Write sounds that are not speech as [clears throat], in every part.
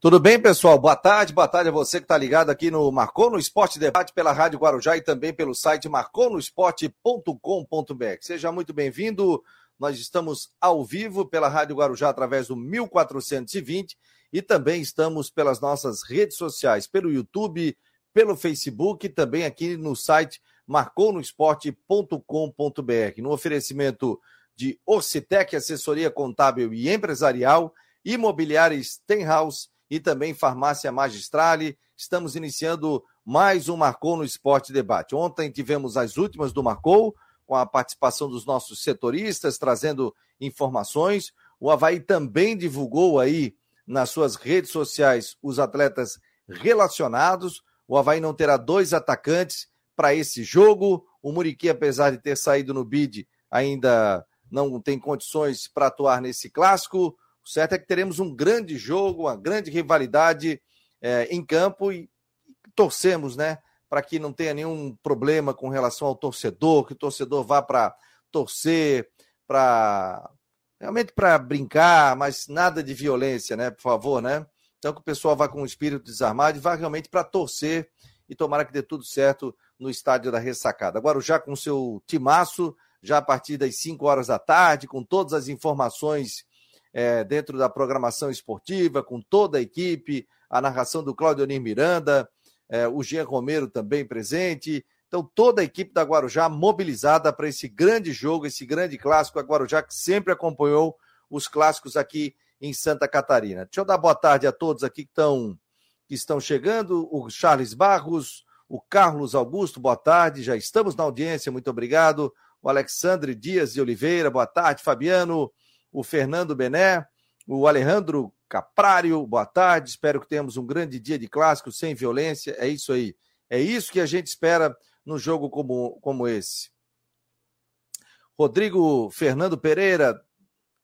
Tudo bem, pessoal? Boa tarde, boa tarde a você que está ligado aqui no Marcou no Esporte Debate pela Rádio Guarujá e também pelo site marconosport.com.br. Seja muito bem-vindo. Nós estamos ao vivo pela Rádio Guarujá através do 1420 e também estamos pelas nossas redes sociais, pelo YouTube, pelo Facebook e também aqui no site marconosport.com.br. No oferecimento de Orcitec, assessoria contábil e empresarial, imobiliária Stenhouse e também Farmácia Magistrale. Estamos iniciando mais um Marcou no Esporte Debate. Ontem tivemos as últimas do Marcou, com a participação dos nossos setoristas, trazendo informações. O Havaí também divulgou aí nas suas redes sociais os atletas relacionados. O Havaí não terá dois atacantes para esse jogo. O Muriqui, apesar de ter saído no bid, ainda não tem condições para atuar nesse clássico. O certo é que teremos um grande jogo, uma grande rivalidade é, em campo e, torcemos, né? Para que não tenha nenhum problema com relação ao torcedor, que o torcedor vá para torcer, para realmente para brincar, mas nada de violência, né? Por favor, né? Então que o pessoal vá com o espírito desarmado e vá realmente para torcer e tomara que dê tudo certo no estádio da ressacada. Agora já com o seu timaço, já a partir das 5 horas da tarde, com todas as informações é, dentro da programação esportiva, com toda a equipe, a narração do Claudio Onir Miranda, é, o Jean Romero também presente. Então, toda a equipe da Guarujá mobilizada para esse grande jogo, esse grande clássico. A Guarujá que sempre acompanhou os clássicos aqui em Santa Catarina. Deixa eu dar boa tarde a todos aqui que estão, que estão chegando. O Charles Barros, o Carlos Augusto, boa tarde. Já estamos na audiência, muito obrigado. O Alexandre Dias de Oliveira, boa tarde. Fabiano o Fernando Bené, o Alejandro Caprário, boa tarde. Espero que tenhamos um grande dia de clássico sem violência. É isso aí. É isso que a gente espera no jogo como, como esse. Rodrigo Fernando Pereira.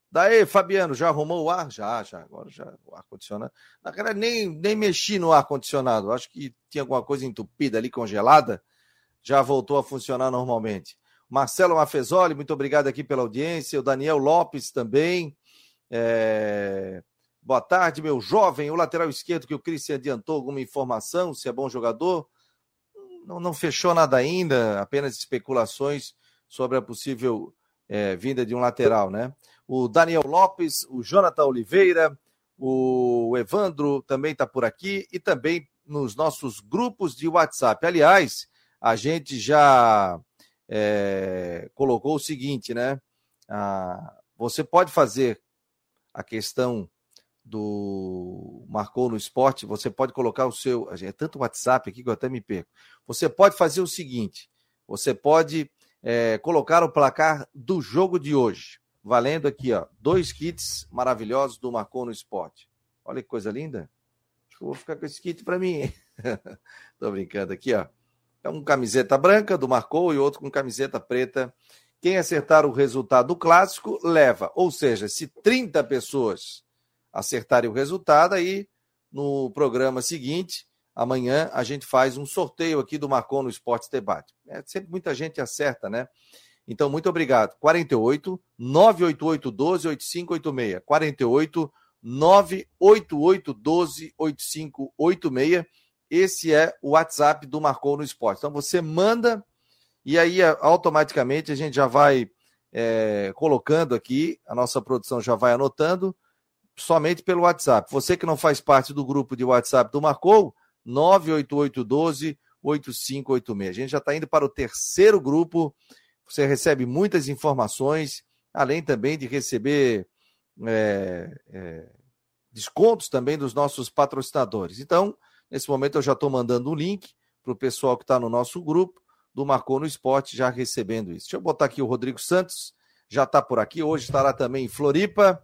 Daí, Fabiano, já arrumou o ar? Já, já. Agora já o ar-condicionado. Na verdade, nem, nem mexi no ar-condicionado. Acho que tinha alguma coisa entupida ali, congelada. Já voltou a funcionar normalmente. Marcelo Mafezoli, muito obrigado aqui pela audiência. O Daniel Lopes também. É... Boa tarde, meu jovem. O lateral esquerdo que o Cristian adiantou alguma informação, se é bom jogador. Não, não fechou nada ainda, apenas especulações sobre a possível é, vinda de um lateral, né? O Daniel Lopes, o Jonathan Oliveira, o Evandro também está por aqui e também nos nossos grupos de WhatsApp. Aliás, a gente já é, colocou o seguinte, né? Ah, você pode fazer a questão do marcou no esporte, você pode colocar o seu, é tanto WhatsApp aqui que eu até me perco. Você pode fazer o seguinte, você pode é, colocar o placar do jogo de hoje, valendo aqui, ó, dois kits maravilhosos do Marcou no Esporte. Olha que coisa linda. Acho que eu vou ficar com esse kit para mim. [laughs] Tô brincando aqui, ó. É um camiseta branca do Marcou e outro com camiseta preta. Quem acertar o resultado do clássico leva. Ou seja, se 30 pessoas acertarem o resultado, aí no programa seguinte, amanhã, a gente faz um sorteio aqui do Marcou no Esporte Debate. É, sempre muita gente acerta, né? Então, muito obrigado. 48 988 12 8586. 48 988 12 8586 esse é o WhatsApp do Marcou no Esporte. Então você manda e aí automaticamente a gente já vai é, colocando aqui, a nossa produção já vai anotando, somente pelo WhatsApp. Você que não faz parte do grupo de WhatsApp do Marcou, 98812 8586. A gente já está indo para o terceiro grupo. Você recebe muitas informações, além também de receber é, é, descontos também dos nossos patrocinadores. Então, Nesse momento eu já estou mandando um link para o pessoal que está no nosso grupo do Marcou no Esporte, já recebendo isso. Deixa eu botar aqui o Rodrigo Santos, já está por aqui, hoje estará também em Floripa.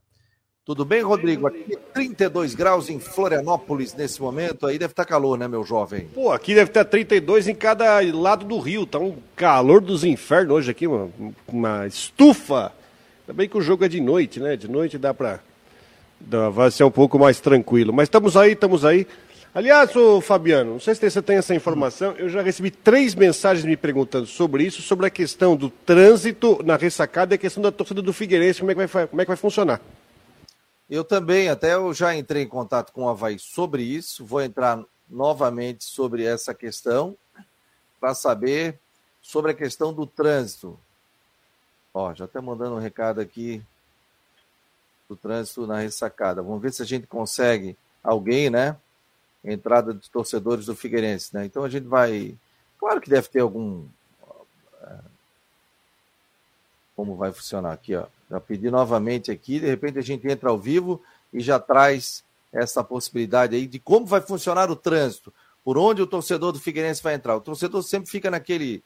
Tudo bem, Rodrigo? Aqui 32 graus em Florianópolis nesse momento, aí deve estar tá calor, né, meu jovem? Pô, aqui deve estar 32 em cada lado do rio, tá um calor dos infernos hoje aqui, uma, uma estufa. Também que o jogo é de noite, né? De noite dá para vai ser um pouco mais tranquilo. Mas estamos aí, estamos aí. Aliás, Fabiano, não sei se você tem essa informação, eu já recebi três mensagens me perguntando sobre isso, sobre a questão do trânsito na ressacada e a questão da torcida do Figueirense, como é que vai, como é que vai funcionar. Eu também, até eu já entrei em contato com o Havaí sobre isso, vou entrar novamente sobre essa questão para saber sobre a questão do trânsito. Ó, já está mandando um recado aqui do trânsito na ressacada. Vamos ver se a gente consegue alguém, né? Entrada de torcedores do Figueirense, né? Então a gente vai. Claro que deve ter algum. É, como vai funcionar aqui, ó. Já pedi novamente aqui, de repente a gente entra ao vivo e já traz essa possibilidade aí de como vai funcionar o trânsito, por onde o torcedor do Figueirense vai entrar. O torcedor sempre fica naquele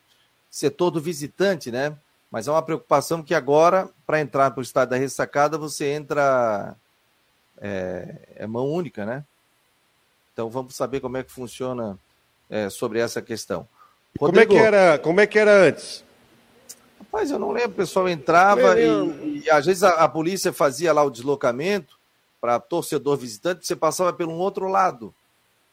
setor do visitante, né? Mas é uma preocupação que agora, para entrar para o estádio da ressacada, você entra. É, é, mão única, né? Então vamos saber como é que funciona é, sobre essa questão. Rodrigo, como, é que era, como é que era antes? Rapaz, eu não lembro, o pessoal entrava e, e, às vezes a, a, polícia fazia lá o deslocamento para torcedor visitante, você passava pelo um outro lado.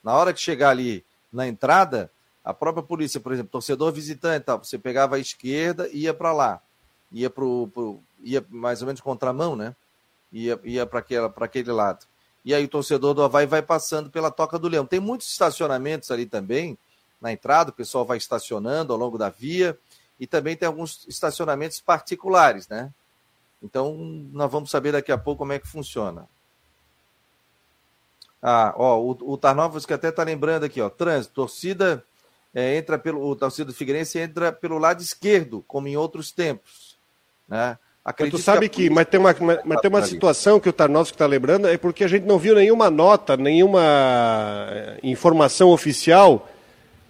Na hora de chegar ali na entrada, a própria polícia, por exemplo, torcedor visitante, tá, você pegava a esquerda e ia para lá. Ia pro, pro, ia mais ou menos contramão, né? Ia, ia para aquele lado. E aí o torcedor do Havaí vai passando pela Toca do Leão. Tem muitos estacionamentos ali também, na entrada, o pessoal vai estacionando ao longo da via e também tem alguns estacionamentos particulares, né? Então, nós vamos saber daqui a pouco como é que funciona. Ah, ó, o, o Tarnovas que até está lembrando aqui, ó, trânsito, torcida é, entra pelo, o torcida do Figueirense entra pelo lado esquerdo, como em outros tempos, né? Acredito tu sabe que, polícia... mas tem uma, mas tem uma situação que o Tarnovski está lembrando, é porque a gente não viu nenhuma nota, nenhuma eh, informação oficial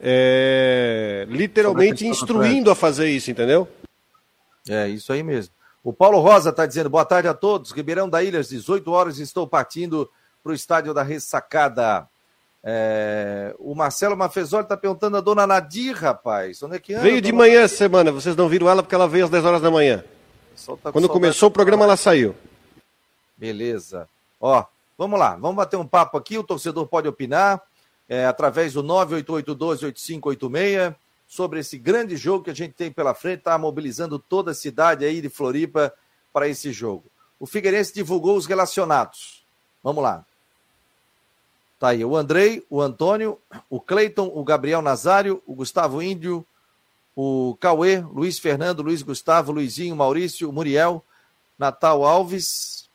é, literalmente instruindo a fazer isso, entendeu? É, isso aí mesmo. O Paulo Rosa está dizendo, boa tarde a todos. Ribeirão da Ilha, às 18 horas, estou partindo para o estádio da Ressacada. É, o Marcelo Mafezoli está perguntando a dona Nadir, rapaz. Onde é que anda, Veio de manhã essa semana, vocês não viram ela porque ela veio às 10 horas da manhã. Tá Quando começou o programa, ela saiu. Beleza. Ó, vamos lá, vamos bater um papo aqui, o torcedor pode opinar é, através do 988128586 sobre esse grande jogo que a gente tem pela frente, está mobilizando toda a cidade aí de Floripa para esse jogo. O Figueirense divulgou os relacionados. Vamos lá. Tá aí o Andrei, o Antônio, o Cleiton, o Gabriel Nazário, o Gustavo Índio, o Cauê, Luiz Fernando, Luiz Gustavo, Luizinho, Maurício, Muriel, Natal Alves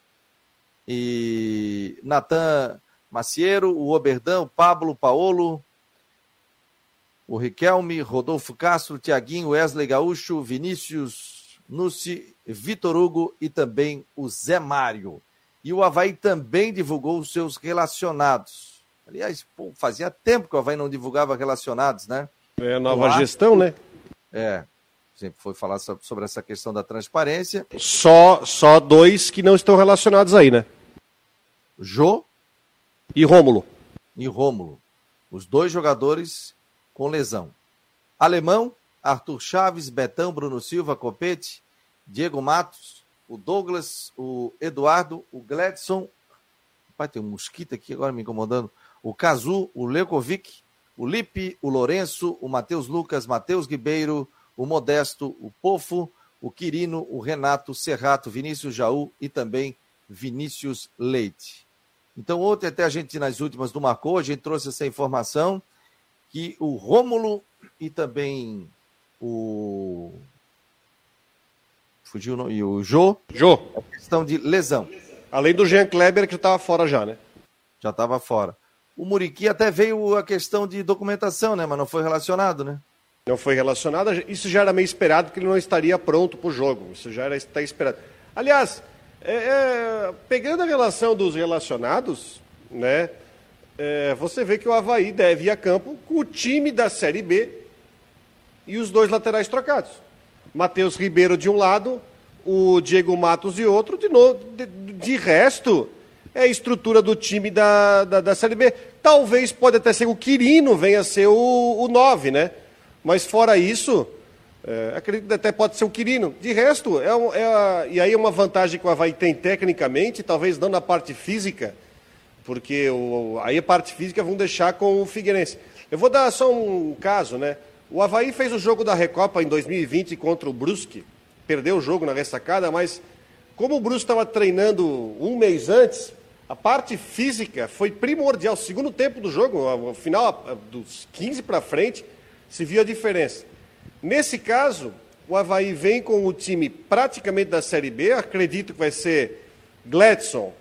e Natan Maciero, o Oberdão, o Pablo, Paolo, o Riquelme, Rodolfo Castro, Tiaguinho, Wesley Gaúcho, Vinícius Nussi, Vitor Hugo e também o Zé Mário. E o Havaí também divulgou os seus relacionados. Aliás, pô, fazia tempo que o Havaí não divulgava relacionados, né? É nova gestão, né? É. Sempre foi falar sobre essa questão da transparência. Só, só dois que não estão relacionados aí, né? Jô e Rômulo. E Rômulo. Os dois jogadores com lesão. Alemão, Arthur Chaves, Betão, Bruno Silva, Copete, Diego Matos, o Douglas, o Eduardo, o Gladson. Pai, tem um mosquito aqui agora me incomodando. O Cazu, o Leukovic, o Lipe, o Lourenço, o Matheus Lucas, Matheus Ribeiro, o Modesto, o Pofo, o Quirino, o Renato, Serrato, Vinícius Jaú e também Vinícius Leite. Então, ontem até a gente, nas últimas do Marcou, a gente trouxe essa informação que o Rômulo e também o. Fugiu o nome. E o Jô. Jô. É questão de lesão. Além do Jean Kleber, que estava fora já, né? Já estava fora. O Muriqui até veio a questão de documentação, né? Mas não foi relacionado, né? Não foi relacionado. Isso já era meio esperado, porque ele não estaria pronto para o jogo. Isso já era está esperado. Aliás, é, é, pegando a relação dos relacionados, né? É, você vê que o Havaí deve ir a campo com o time da Série B e os dois laterais trocados. Matheus Ribeiro de um lado, o Diego Matos de outro, de, novo, de, de resto, é a estrutura do time da, da, da, Série B. Talvez pode até ser o Quirino venha a ser o, o 9, né? Mas fora isso, é, acredito que até pode ser o Quirino. De resto, é, é, e aí é uma vantagem que o Havaí tem tecnicamente, talvez não na parte física, porque o, aí a parte física vão deixar com o Figueirense. Eu vou dar só um caso, né? O Havaí fez o jogo da Recopa em 2020 contra o Brusque, perdeu o jogo na ressacada, mas como o Bruce estava treinando um mês antes, a parte física foi primordial. Segundo tempo do jogo, ao final dos 15 para frente, se viu a diferença. Nesse caso, o Havaí vem com o time praticamente da Série B, acredito que vai ser Gladson,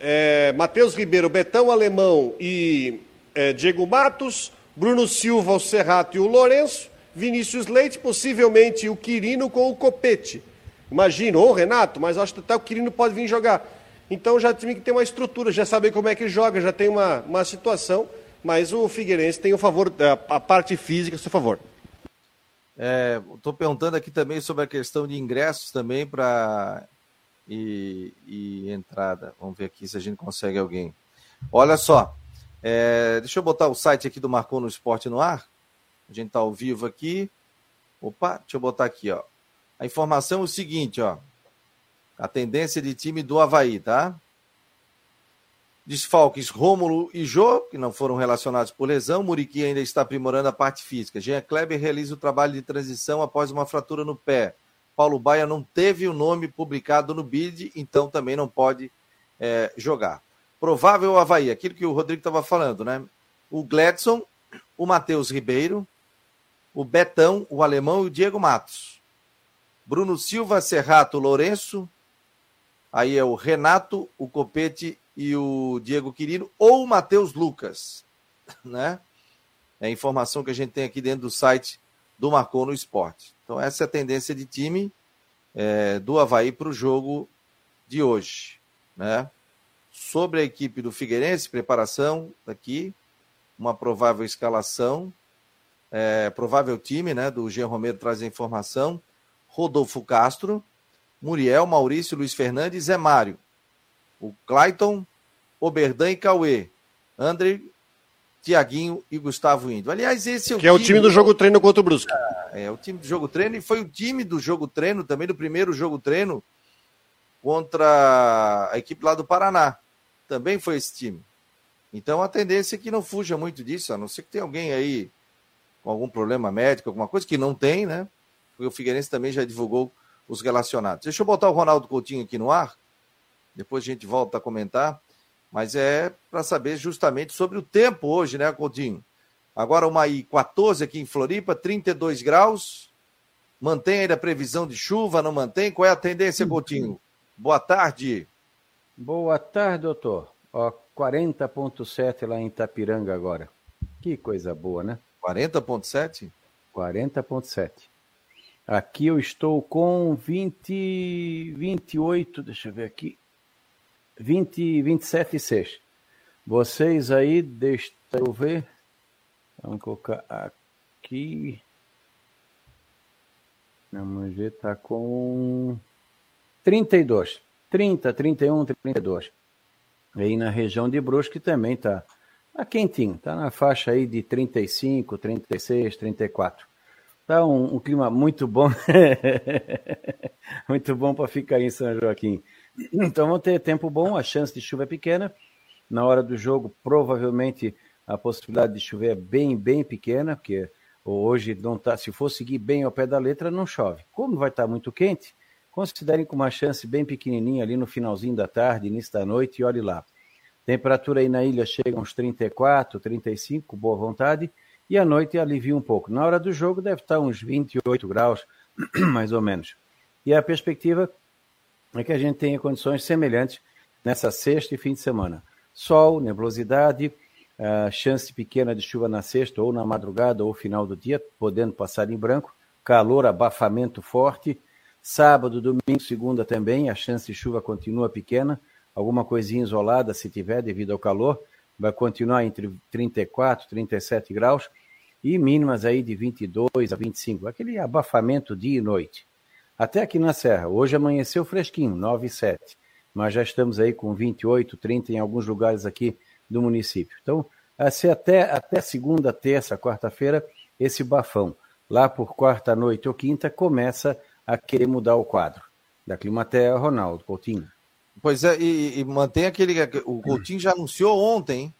é, Matheus Ribeiro, Betão Alemão e é, Diego Matos, Bruno Silva, o Serrato e o Lourenço, Vinícius Leite, possivelmente o Quirino com o Copete. Imagina, ou Renato, mas acho que até o Quirino pode vir jogar. Então já tem que ter uma estrutura, já saber como é que joga, já tem uma, uma situação, mas o Figueirense tem o favor, a, a parte física a seu favor. Estou é, perguntando aqui também sobre a questão de ingressos também para e, e, entrada. Vamos ver aqui se a gente consegue alguém. Olha só, é, deixa eu botar o site aqui do Marcou no Esporte no ar. A gente está ao vivo aqui. Opa, deixa eu botar aqui, ó. A informação é o seguinte, ó. A tendência de time do Havaí, tá? Desfalques Rômulo e Jô, que não foram relacionados por lesão. Muriqui ainda está aprimorando a parte física. Jean Kleber realiza o trabalho de transição após uma fratura no pé. Paulo Baia não teve o nome publicado no BID, então também não pode é, jogar. Provável Havaí, aquilo que o Rodrigo estava falando, né? O Gladson, o Matheus Ribeiro, o Betão, o Alemão e o Diego Matos. Bruno Silva, Serrato, Lourenço. Aí é o Renato, o Copete e o Diego Quirino, ou o Matheus Lucas, [laughs] né? É a informação que a gente tem aqui dentro do site do Marcou no Esporte. Então, essa é a tendência de time é, do Havaí para o jogo de hoje. Né? Sobre a equipe do Figueirense, preparação aqui, uma provável escalação, é, provável time né, do Jean Romero traz a informação. Rodolfo Castro, Muriel, Maurício, Luiz Fernandes, Zé Mário. O Clayton, Oberdan e Cauê. André, Tiaguinho e Gustavo Índio. Aliás, esse é o que time... é o time do jogo treino contra o Brusque. É, o time do jogo treino e foi o time do jogo treino também do primeiro jogo treino contra a equipe lá do Paraná. Também foi esse time. Então a tendência é que não fuja muito disso, a não ser que tenha alguém aí com algum problema médico, alguma coisa que não tem, né? Porque o Figueirense também já divulgou os relacionados. Deixa eu botar o Ronaldo Coutinho aqui no ar, depois a gente volta a comentar, mas é para saber justamente sobre o tempo hoje, né, Coutinho? Agora uma aí 14 aqui em Floripa, 32 graus. Mantém ainda a previsão de chuva, não mantém? Qual é a tendência, uhum. Coutinho? Boa tarde. Boa tarde, doutor. Ó, 40.7 lá em Itapiranga agora. Que coisa boa, né? 40.7? 40.7. Aqui eu estou com 20, 28, deixa eu ver aqui. 20, 27,6. Vocês aí, deixa eu ver. Vamos colocar aqui. Vamos ver, tá com 32. 30, 31, 32. Aí na região de Brusque também tá, tá quentinho, tá na faixa aí de 35, 36, 34. Tá um, um clima muito bom, [laughs] muito bom para ficar em São Joaquim. Então vamos ter tempo bom, a chance de chuva é pequena. Na hora do jogo, provavelmente a possibilidade de chover é bem, bem pequena, porque hoje não tá, se for seguir bem ao pé da letra, não chove. Como vai estar tá muito quente, considerem com uma chance bem pequenininha ali no finalzinho da tarde, início da noite, e olhe lá. Temperatura aí na ilha chega uns 34, 35, boa vontade, e à noite alivia um pouco. Na hora do jogo deve estar uns 28 graus, [clears throat] mais ou menos. E a perspectiva é que a gente tenha condições semelhantes nessa sexta e fim de semana. Sol, nebulosidade, chance pequena de chuva na sexta ou na madrugada ou final do dia, podendo passar em branco, calor, abafamento forte. Sábado, domingo, segunda também, a chance de chuva continua pequena, alguma coisinha isolada se tiver devido ao calor, vai continuar entre 34 e 37 graus e mínimas aí de 22 a 25, aquele abafamento dia e noite. Até aqui na Serra, hoje amanheceu fresquinho, 9 e 7, mas já estamos aí com 28, 30 em alguns lugares aqui do município. Então, assim, até, até segunda, terça, quarta-feira, esse bafão. Lá por quarta noite ou quinta, começa a querer mudar o quadro. Da Climatea, Ronaldo Coutinho. Pois é, e, e mantém aquele. O Coutinho já anunciou ontem,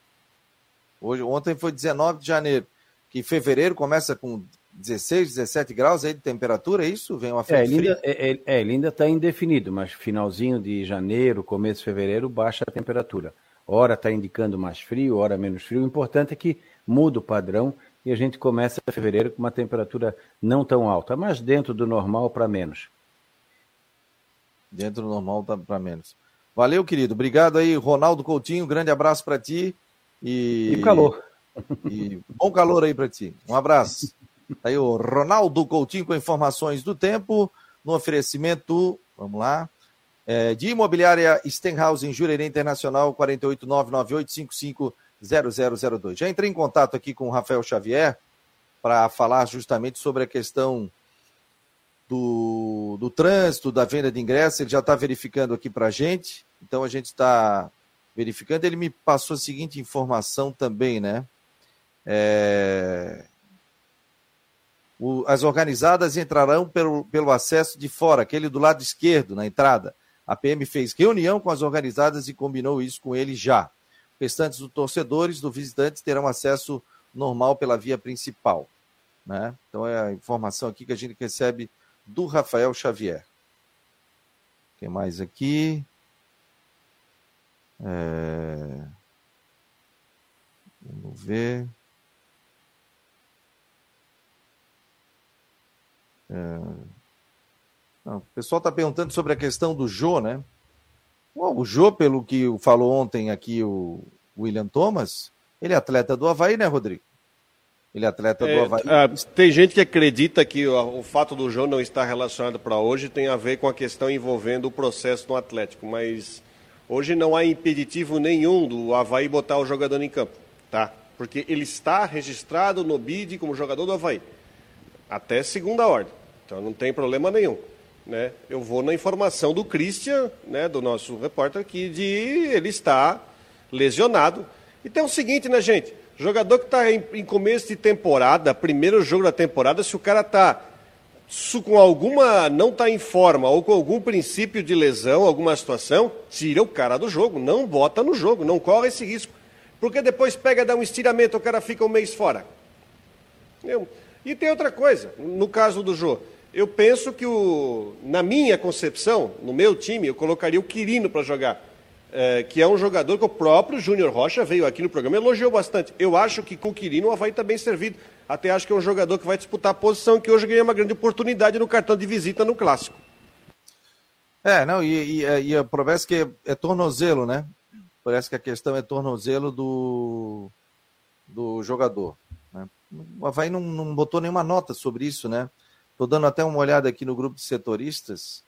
Hoje, ontem foi 19 de janeiro, que fevereiro começa com 16, 17 graus aí de temperatura, é isso? Vem uma é, ele ainda, é, é, é, ele ainda está indefinido, mas finalzinho de janeiro, começo de fevereiro, baixa a temperatura. Hora está indicando mais frio, hora menos frio. O importante é que muda o padrão e a gente começa fevereiro com uma temperatura não tão alta, mas dentro do normal para menos. Dentro do normal tá para menos. Valeu, querido. Obrigado aí, Ronaldo Coutinho. Grande abraço para ti. E... e calor. [laughs] E bom calor aí para ti. Um abraço. Tá aí o Ronaldo Coutinho com informações do tempo, no oferecimento, vamos lá, é, de imobiliária Stenhouse em Jurerê Internacional, 48998550002. Já entrei em contato aqui com o Rafael Xavier para falar justamente sobre a questão do, do trânsito, da venda de ingressos, ele já está verificando aqui para a gente, então a gente está verificando. Ele me passou a seguinte informação também, né? É, o, as organizadas entrarão pelo, pelo acesso de fora, aquele do lado esquerdo, na entrada. A PM fez reunião com as organizadas e combinou isso com ele já. Restantes dos torcedores, dos visitantes, terão acesso normal pela via principal. Né? Então é a informação aqui que a gente recebe do Rafael Xavier. Quem mais aqui? É... Vamos ver. É... Não, o pessoal está perguntando sobre a questão do Jô, né? Bom, o Jô, pelo que falou ontem aqui o William Thomas, ele é atleta do Havaí, né, Rodrigo? Ele é atleta é, do Havaí. Ah, tem gente que acredita que o, o fato do Jô não estar relacionado para hoje tem a ver com a questão envolvendo o processo no Atlético, mas hoje não há impeditivo nenhum do Havaí botar o jogador em campo, tá? Porque ele está registrado no BID como jogador do Havaí até segunda ordem. Então não tem problema nenhum. Né? Eu vou na informação do Christian, né, do nosso repórter aqui, de ele está lesionado. E tem o seguinte, né, gente? Jogador que está em, em, começo de temporada, primeiro jogo da temporada, se o cara está com alguma. não está em forma ou com algum princípio de lesão, alguma situação, tira o cara do jogo, não bota no jogo, não corre esse risco. Porque depois pega, dá um estiramento, o cara fica um mês fora. Eu, e tem outra coisa, no caso do Jô. Eu penso que, o, na minha concepção, no meu time, eu colocaria o Quirino para jogar. É, que é um jogador que o próprio Júnior Rocha veio aqui no programa elogiou bastante. Eu acho que com o Quirino o Havaí está bem servido. Até acho que é um jogador que vai disputar a posição que hoje ganha uma grande oportunidade no cartão de visita no Clássico. É, não, e, e, e parece que é, é tornozelo, né? Parece que a questão é tornozelo do, do jogador. Né? O Havaí não, não botou nenhuma nota sobre isso, né? Estou dando até uma olhada aqui no grupo de setoristas,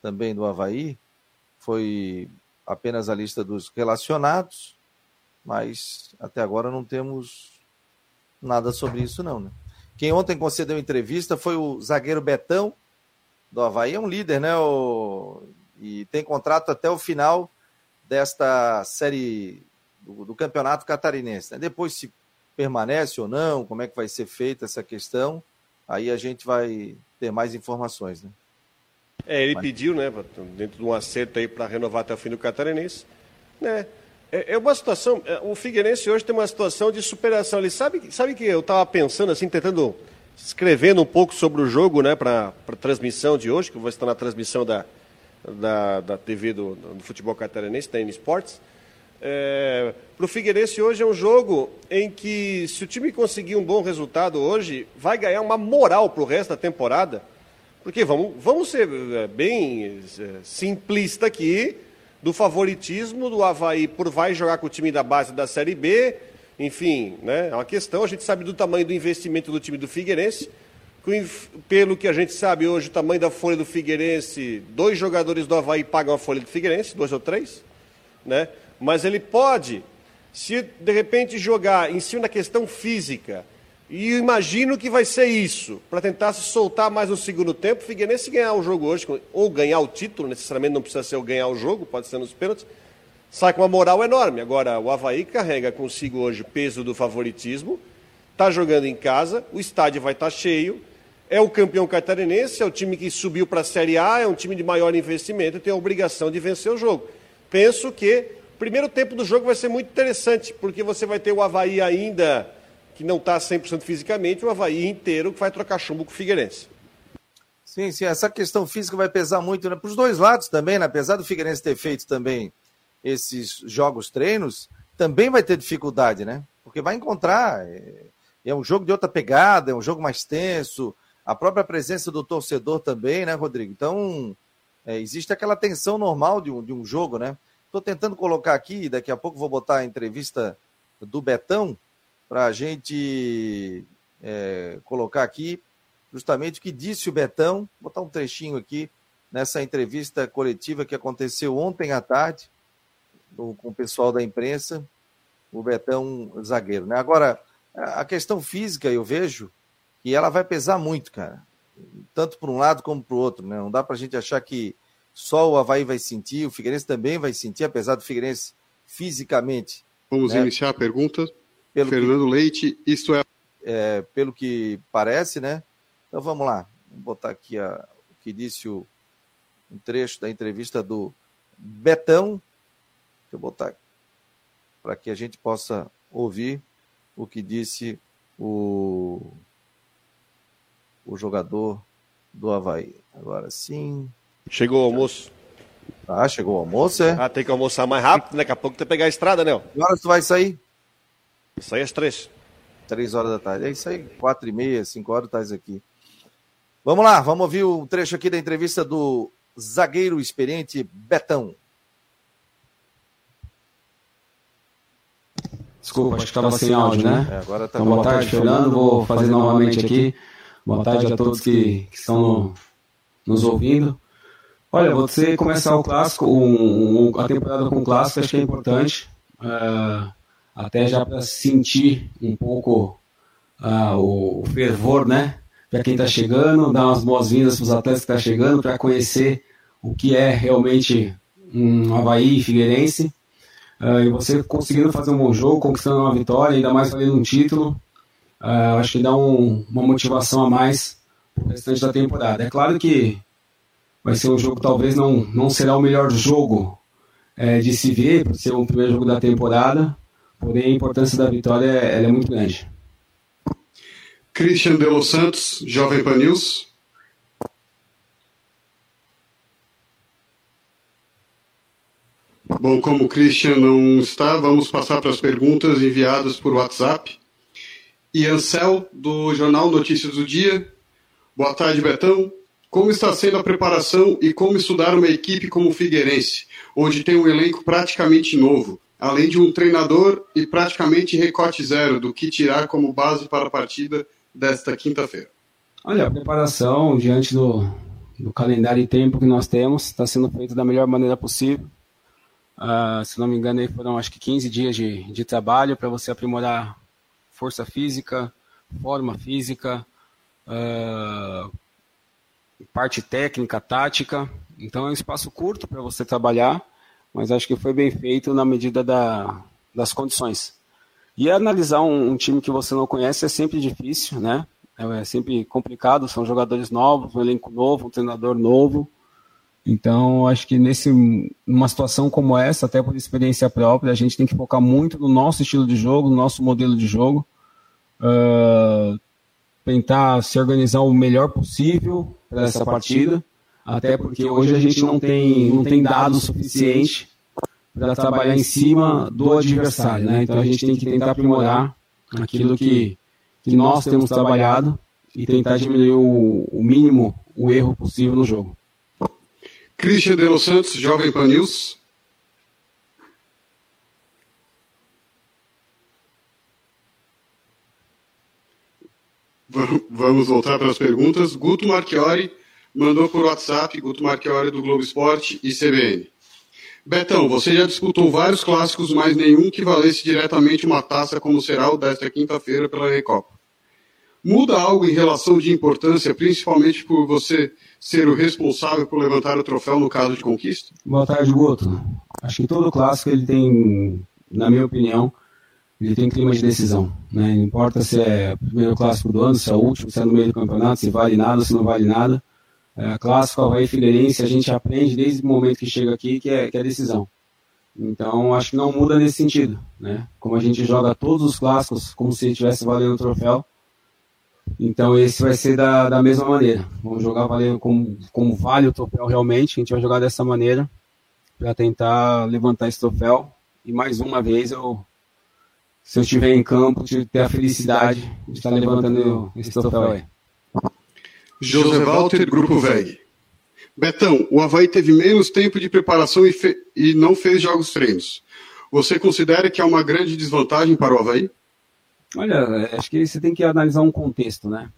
também do Havaí. Foi apenas a lista dos relacionados, mas até agora não temos nada sobre isso, não. Né? Quem ontem concedeu entrevista foi o zagueiro Betão, do Havaí. É um líder, né? O... E tem contrato até o final desta série do, do campeonato catarinense. Né? Depois, se permanece ou não, como é que vai ser feita essa questão, aí a gente vai ter mais informações, né? É, ele Mas... pediu, né, dentro de um acerto aí para renovar até o fim do Catarinense, né? É, é uma situação, é, o Figueirense hoje tem uma situação de superação. Ele sabe, sabe que eu estava pensando assim, tentando escrevendo um pouco sobre o jogo, né, para a transmissão de hoje, que eu vou estar na transmissão da, da, da TV do, do futebol catarinense, da N Sports. É, para o Figueirense hoje é um jogo em que, se o time conseguir um bom resultado hoje, vai ganhar uma moral para o resto da temporada. Porque vamos, vamos ser é, bem é, simplista aqui, do favoritismo do Havaí por vai jogar com o time da base da Série B. Enfim, né, é uma questão. A gente sabe do tamanho do investimento do time do Figueirense. Pelo que a gente sabe hoje, o tamanho da folha do Figueirense, dois jogadores do Havaí pagam a folha do Figueirense, dois ou três. Né? mas ele pode, se de repente jogar em cima da questão física, e imagino que vai ser isso, para tentar se soltar mais no segundo tempo, o Figueirense ganhar o jogo hoje, ou ganhar o título, necessariamente não precisa ser o ganhar o jogo, pode ser nos pênaltis, sai com uma moral enorme. Agora, o Havaí carrega consigo hoje o peso do favoritismo, está jogando em casa, o estádio vai estar tá cheio, é o campeão catarinense, é o time que subiu para a Série A, é um time de maior investimento e tem a obrigação de vencer o jogo. Penso que Primeiro tempo do jogo vai ser muito interessante, porque você vai ter o Havaí ainda que não está 100% fisicamente, o Havaí inteiro que vai trocar chumbo com o Figueirense. Sim, sim, essa questão física vai pesar muito né, para os dois lados também, né? apesar do Figueirense ter feito também esses jogos treinos, também vai ter dificuldade, né? Porque vai encontrar. É, é um jogo de outra pegada, é um jogo mais tenso, a própria presença do torcedor também, né, Rodrigo? Então, é, existe aquela tensão normal de um, de um jogo, né? Estou tentando colocar aqui, daqui a pouco vou botar a entrevista do Betão para a gente é, colocar aqui justamente o que disse o Betão, vou botar um trechinho aqui nessa entrevista coletiva que aconteceu ontem à tarde com o pessoal da imprensa, o Betão zagueiro. Né? Agora, a questão física eu vejo que ela vai pesar muito, cara. Tanto para um lado como para o outro. Né? Não dá para a gente achar que só o Havaí vai sentir, o Figueirense também vai sentir, apesar do Figueirense fisicamente. Vamos né? iniciar a pergunta. Pelo Fernando que, Leite, isto é... é... Pelo que parece, né? Então vamos lá. Vou botar aqui a, o que disse o, um trecho da entrevista do Betão. Deixa eu botar para que a gente possa ouvir o que disse o, o jogador do Havaí. Agora sim. Chegou o almoço. Ah, chegou o almoço, é? Ah, tem que almoçar mais rápido, né? daqui a pouco tem que pegar a estrada, né? Que horas tu vai sair? Sair às três. Três horas da tarde. É isso aí, quatro e meia, cinco horas estás aqui. Vamos lá, vamos ouvir o um trecho aqui da entrevista do zagueiro experiente Betão. Desculpa, acho que estava sem áudio, né? É, agora tá então, boa tarde, Fernando. Vou fazer novamente aqui. Boa tarde a todos que, que estão no, nos ouvindo. Olha, você começar o clássico, um, um, a temporada com o clássico, acho que é importante. Uh, até já para sentir um pouco uh, o fervor, né? para quem está chegando, dar umas boas-vindas para os atletas que estão tá chegando, para conhecer o que é realmente um Havaí Figueirense. Uh, e você conseguindo fazer um bom jogo, conquistando uma vitória, ainda mais valendo um título, uh, acho que dá um, uma motivação a mais para o restante da temporada. É claro que vai ser um jogo talvez não, não será o melhor jogo é, de se ver, por ser o primeiro jogo da temporada, porém a importância da vitória é, muito grande. Christian de Los Santos, Jovem Pan News. Bom, como o Christian não está, vamos passar para as perguntas enviadas por WhatsApp. E Ansel, do Jornal Notícias do Dia. Boa tarde, Betão. Como está sendo a preparação e como estudar uma equipe como o Figueirense, onde tem um elenco praticamente novo, além de um treinador e praticamente recorte zero do que tirar como base para a partida desta quinta-feira? Olha, a preparação diante do, do calendário e tempo que nós temos está sendo feita da melhor maneira possível. Uh, se não me engano, aí foram acho que 15 dias de, de trabalho para você aprimorar força física, forma física, uh, parte técnica, tática. Então é um espaço curto para você trabalhar, mas acho que foi bem feito na medida da, das condições. E analisar um, um, time que você não conhece é sempre difícil, né? É, é sempre complicado, são jogadores novos, um elenco novo, um treinador novo. Então, acho que nesse, numa situação como essa, até por experiência própria, a gente tem que focar muito no nosso estilo de jogo, no nosso modelo de jogo, uh, tentar se organizar o melhor possível para essa partida, até porque hoje a gente não tem, não tem dados suficiente para trabalhar em cima do adversário, né? Então a gente tem que tentar aprimorar aquilo que, que nós temos trabalhado e tentar diminuir o, o mínimo o erro possível no jogo. Christian de Los Santos, Jovem Pan News. Vamos voltar para as perguntas. Guto Marchiori mandou por WhatsApp, Guto Marchiori do Globo Esporte e CBN. Betão, você já disputou vários clássicos, mas nenhum que valesse diretamente uma taça como será o desta quinta-feira pela Recopa. Muda algo em relação de importância, principalmente por você ser o responsável por levantar o troféu no caso de conquista? Boa tarde, Guto. Acho que todo clássico ele tem, na minha opinião, ele tem clima de decisão. Né? Não importa se é o primeiro clássico do ano, se é o último, se é no meio do campeonato, se vale nada, se não vale nada é, clássico Havaí Figueirense, a gente aprende desde o momento que chega aqui que é, que é decisão. Então, acho que não muda nesse sentido, né? Como a gente joga todos os clássicos como se estivesse valendo o troféu, então esse vai ser da, da mesma maneira. Vamos jogar valendo como, como vale o troféu realmente, a gente vai jogar dessa maneira para tentar levantar esse troféu. E mais uma vez, eu, se eu estiver em campo, ter a felicidade de estar levantando esse troféu aí. José Walter, Grupo VEG. Betão, o Havaí teve menos tempo de preparação e, e não fez jogos treinos. Você considera que é uma grande desvantagem para o Havaí? Olha, acho que você tem que analisar um contexto, né?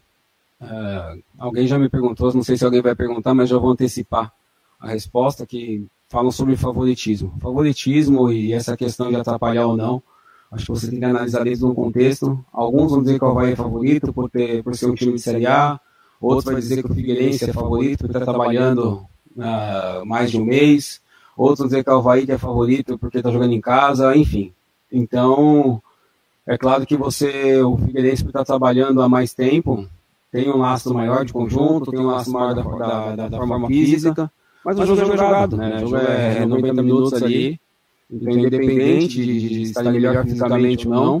Uh, alguém já me perguntou, não sei se alguém vai perguntar, mas já vou antecipar a resposta que falam sobre favoritismo. Favoritismo e essa questão de atrapalhar ou não, acho que você tem que analisar desde um contexto. Alguns vão dizer que o Havaí é favorito por, ter, por ser um time de Série A, outros vão dizer que o Figueirense é favorito por estar trabalhando uh, mais de um mês, outros vão dizer que o Havaí é favorito porque está jogando em casa, enfim. Então, é claro que você, o Figueirense, estar trabalhando há mais tempo, tem um laço maior de conjunto, tem um laço maior da, da, da, da forma física, mas, o jogo é jogado, né? O jogo é 90 minutos ali, então independente de, de estar melhor fisicamente ou não,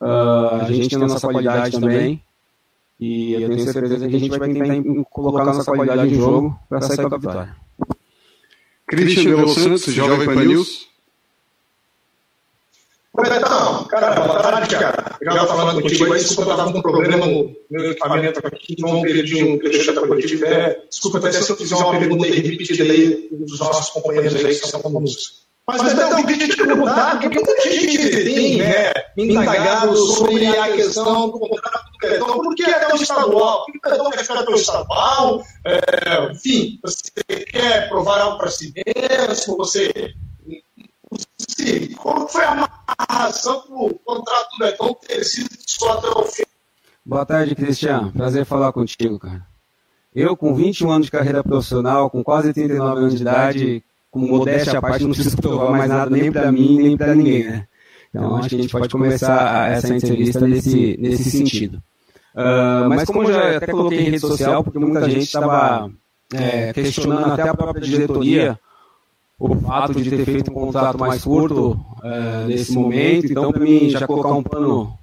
uh, a gente tem a nossa qualidade também, e eu tenho certeza que a gente vai tentar colocar nossa qualidade em jogo para sair com a vitória. Christian de Los Santos, Jovem Pan News. Betão, cara, boa tarde, cara. Legal falando contigo aí. Desculpa, eu estava com um problema no meu equipamento aqui, não perdi um trecho da coletiva. É, desculpa até se eu fizer uma pergunta repetida aí dos nossos companheiros aí que estão conosco. Mas, Betão, eu queria te perguntar, porque muita gente tem né, indagado sobre a questão do contrato do Betão, por que até o estadual? Por que o Betão quer ficar pelo estadual? É, enfim, você quer provar algo para si mesmo? Você Sim, qual foi a amarração para o contrato do Betão ter sido só até o fim? Boa tarde, Cristian. Prazer falar contigo, cara. Eu, com 21 anos de carreira profissional, com quase 39 anos de idade, com modéstia à parte, não preciso provar mais nada nem para mim, nem para ninguém, né? Então, acho que a gente pode começar essa entrevista nesse, nesse sentido. Uh, mas como eu já até coloquei em rede social, porque muita gente estava é, questionando até a própria diretoria o fato de ter feito um contrato mais curto é, nesse momento. Então, para mim, já colocar um pano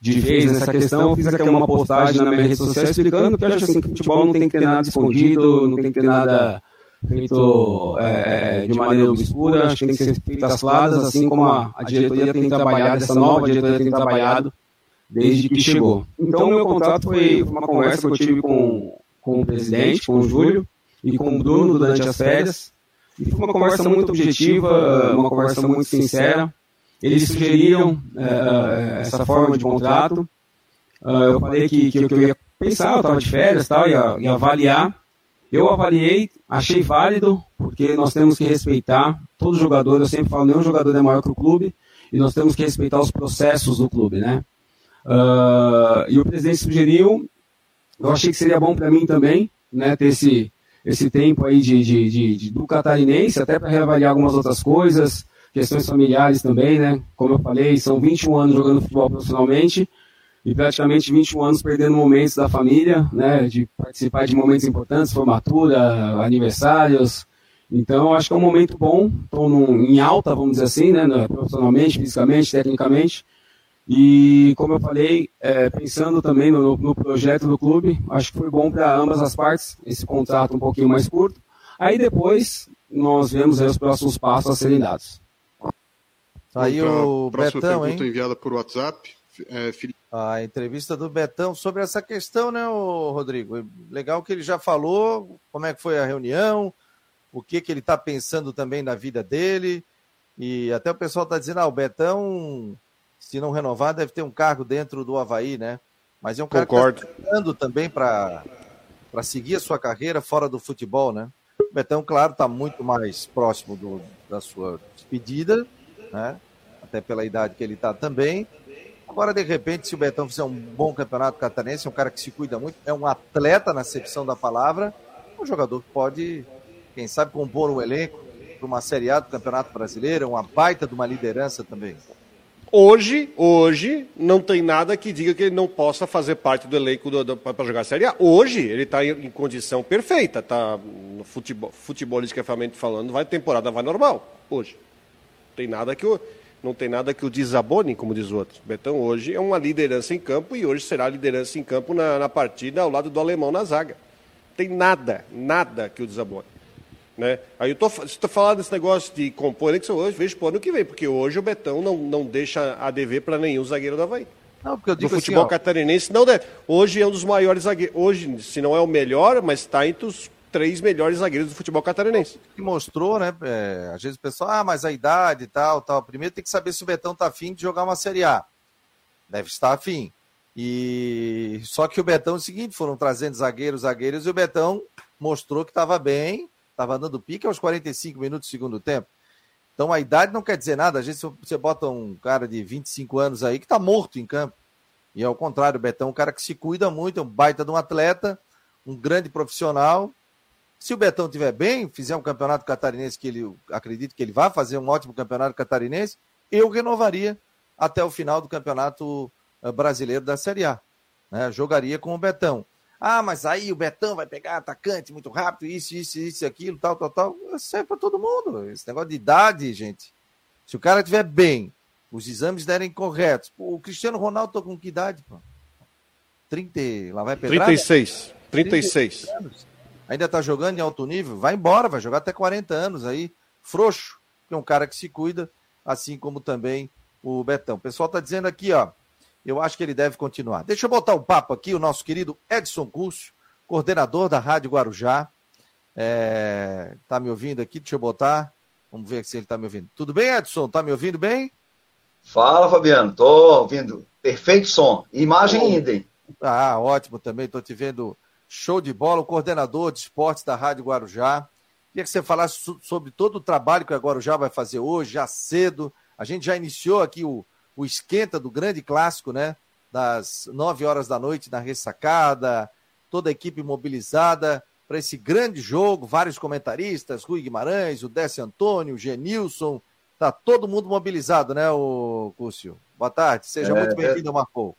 de vez nessa questão, eu fiz aqui uma postagem na minha rede social explicando que eu acho assim, que o futebol não tem que ter nada escondido, não tem que ter nada feito é, de maneira obscura, acho que tem que ser feito às claras, assim como a, a diretoria tem trabalhado, essa nova diretoria tem trabalhado desde que chegou. Então, meu contrato foi uma conversa que eu tive com, com o presidente, com o Júlio e com o Bruno durante as férias, e foi uma conversa muito objetiva, uma conversa muito sincera. Eles sugeriram é, essa forma de contrato. Uh, eu falei que, que, eu ia pensar, eu estava de férias tal, ia avaliar. Eu avaliei, achei válido, porque nós temos que respeitar todo jogador. Eu sempre falo, nenhum jogador é maior que o clube, e nós temos que respeitar os processos do clube, né? Uh, e o presidente sugeriu, eu achei que seria bom para mim também, né, ter esse, esse tempo aí de, de, de, de do catarinense, até para reavaliar algumas outras coisas, questões familiares também, né? Como eu falei, são 21 anos jogando futebol profissionalmente e praticamente 21 anos perdendo momentos da família, né? De participar de momentos importantes, formatura, aniversários. Então, acho que é um momento bom, estou em alta, vamos dizer assim, né? Profissionalmente, fisicamente, tecnicamente. E, como eu falei, é, pensando também no, no, projeto do clube, acho que foi bom para ambas as partes, esse contrato um pouquinho mais curto. Aí depois nós vemos os próximos passos a serem dados. Aí o próxima Betão, pergunta hein? enviada por WhatsApp. É, A entrevista do Betão sobre essa questão, né, Rodrigo? Legal que ele já falou como é que foi a reunião, o que, que ele está pensando também na vida dele. E até o pessoal está dizendo, ah, o Betão se não renovar, deve ter um cargo dentro do Havaí, né? Mas é um cara Concordo. que está também para seguir a sua carreira fora do futebol, né? O Betão, claro, está muito mais próximo do, da sua despedida, né? Até pela idade que ele está também. Agora, de repente, se o Betão fizer um bom campeonato catarinense, é um cara que se cuida muito, é um atleta na acepção da palavra, um jogador que pode, quem sabe, compor um elenco para uma Série A do Campeonato Brasileiro, uma baita de uma liderança também. Hoje, hoje, não tem nada que diga que ele não possa fazer parte do elenco para jogar a Série A. Hoje, ele está em, em, condição perfeita, está no futebol, futebolisticamente falando, vai temporada vai normal, hoje. tem nada que o, não tem nada que o desabone, como diz o outro. Betão hoje é uma liderança em campo e hoje será liderança em campo na, na partida ao lado do alemão na zaga. Tem nada, nada que o desabone. Né? Aí eu tô, estou falando desse negócio de compor hoje, vejo por ano que vem, porque hoje o Betão não, não deixa a dever para nenhum zagueiro do Havaí. Não, porque eu digo no futebol assim, catarinense não deve. Hoje é um dos maiores zagueiros. Hoje, se não é o melhor, mas está entre os três melhores zagueiros do futebol catarinense. Que mostrou, né? É, às vezes o pessoal, ah, mas a idade e tal, tal. Primeiro tem que saber se o Betão tá afim de jogar uma Série A. Deve estar afim. E só que o Betão é o seguinte, foram trazendo zagueiros, zagueiros, e o Betão mostrou que estava bem, estava dando pique aos 45 minutos do segundo tempo. Então a idade não quer dizer nada. Às vezes você bota um cara de 25 anos aí que está morto em campo. E ao contrário, o Betão é um cara que se cuida muito, é um baita de um atleta, um grande profissional. Se o Betão estiver bem, fizer um campeonato catarinense que ele acredito que ele vai fazer um ótimo campeonato catarinense, eu renovaria até o final do campeonato eh, brasileiro da Série A. Né? Jogaria com o Betão. Ah, mas aí o Betão vai pegar atacante muito rápido, isso, isso, isso, aquilo, tal, tal, tal. Serve para todo mundo. Esse negócio de idade, gente. Se o cara estiver bem, os exames derem corretos. Pô, o Cristiano Ronaldo tô com que idade, pô? 30, lá vai pedrada? 36. 36. 36 Ainda tá jogando em alto nível? Vai embora, vai jogar até 40 anos aí. Frouxo, que é um cara que se cuida, assim como também o Betão. O pessoal tá dizendo aqui, ó. Eu acho que ele deve continuar. Deixa eu botar um papo aqui, o nosso querido Edson Curso, coordenador da Rádio Guarujá. É, tá me ouvindo aqui? Deixa eu botar. Vamos ver se ele tá me ouvindo. Tudo bem, Edson? Tá me ouvindo bem? Fala, Fabiano. Tô ouvindo. Perfeito som. Imagem oh. ainda, hein? Ah, ótimo também. Tô te vendo show de bola. O coordenador de esportes da Rádio Guarujá. Queria que você falasse sobre todo o trabalho que a Guarujá vai fazer hoje, já cedo. A gente já iniciou aqui o, o esquenta do grande clássico, né? Das nove horas da noite na ressacada, toda a equipe mobilizada para esse grande jogo, vários comentaristas, Rui Guimarães, o Décio Antônio, o Genilson, tá todo mundo mobilizado, né, o Cúcio? Boa tarde, seja é, muito bem-vindo Marcou.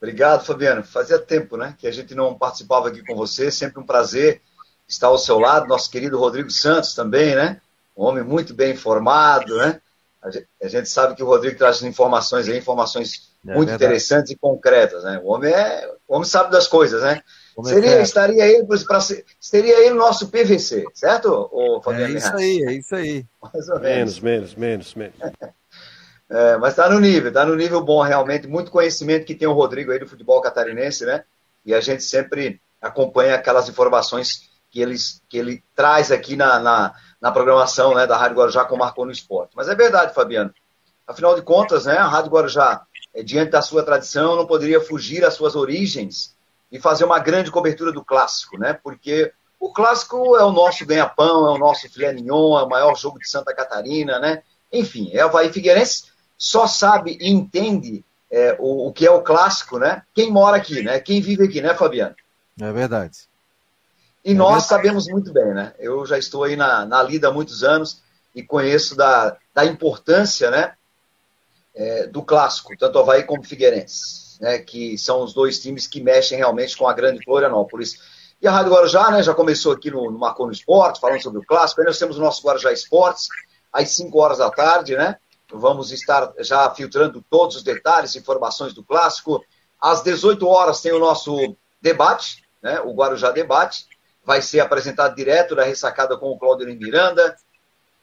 Obrigado, Fabiano. Fazia tempo, né, que a gente não participava aqui com você, sempre um prazer estar ao seu lado, nosso querido Rodrigo Santos também, né, um homem muito bem informado, né, a gente sabe que o Rodrigo traz informações aí, informações é muito verdade. interessantes e concretas, né? O homem é, o homem sabe das coisas, né? É Seria, é estaria ele para seria ele o nosso PVC, certo? O Fabiano é isso aí, é isso aí. [laughs] Mais ou menos, menos, menos, menos. É, mas está no nível, está no nível bom realmente, muito conhecimento que tem o Rodrigo aí do futebol catarinense, né? E a gente sempre acompanha aquelas informações que, eles, que ele traz aqui na, na na programação né, da Rádio Guarujá com Marcou no Esporte. Mas é verdade, Fabiano. Afinal de contas, né, a Rádio Guarujá, é, diante da sua tradição, não poderia fugir às suas origens e fazer uma grande cobertura do clássico, né? Porque o clássico é o nosso ganha-pão, é o nosso filé mignon, é o maior jogo de Santa Catarina, né? Enfim, é o Havaí Figueirense só sabe e entende é, o, o, que é o clássico, né? Quem mora aqui, né? Quem vive aqui, né, Fabiano? É verdade. E nós sabemos muito bem, né? Eu já estou aí na, na lida há muitos anos e conheço da, da importância, né? É, do clássico, tanto Havaí como Figueirense, né? Que são os dois times que mexem realmente com a grande Florianópolis. E a Rádio Guarujá, né? Já começou aqui no, no Marcou no Esporte, falando sobre o clássico. Aí nós temos o nosso Guarujá Esportes, às 5 horas da tarde, né? Vamos estar já filtrando todos os detalhes, informações do clássico. Às 18 horas tem o nosso debate, né? O Guarujá Debate vai ser apresentado direto da ressacada com o Cláudio Miranda,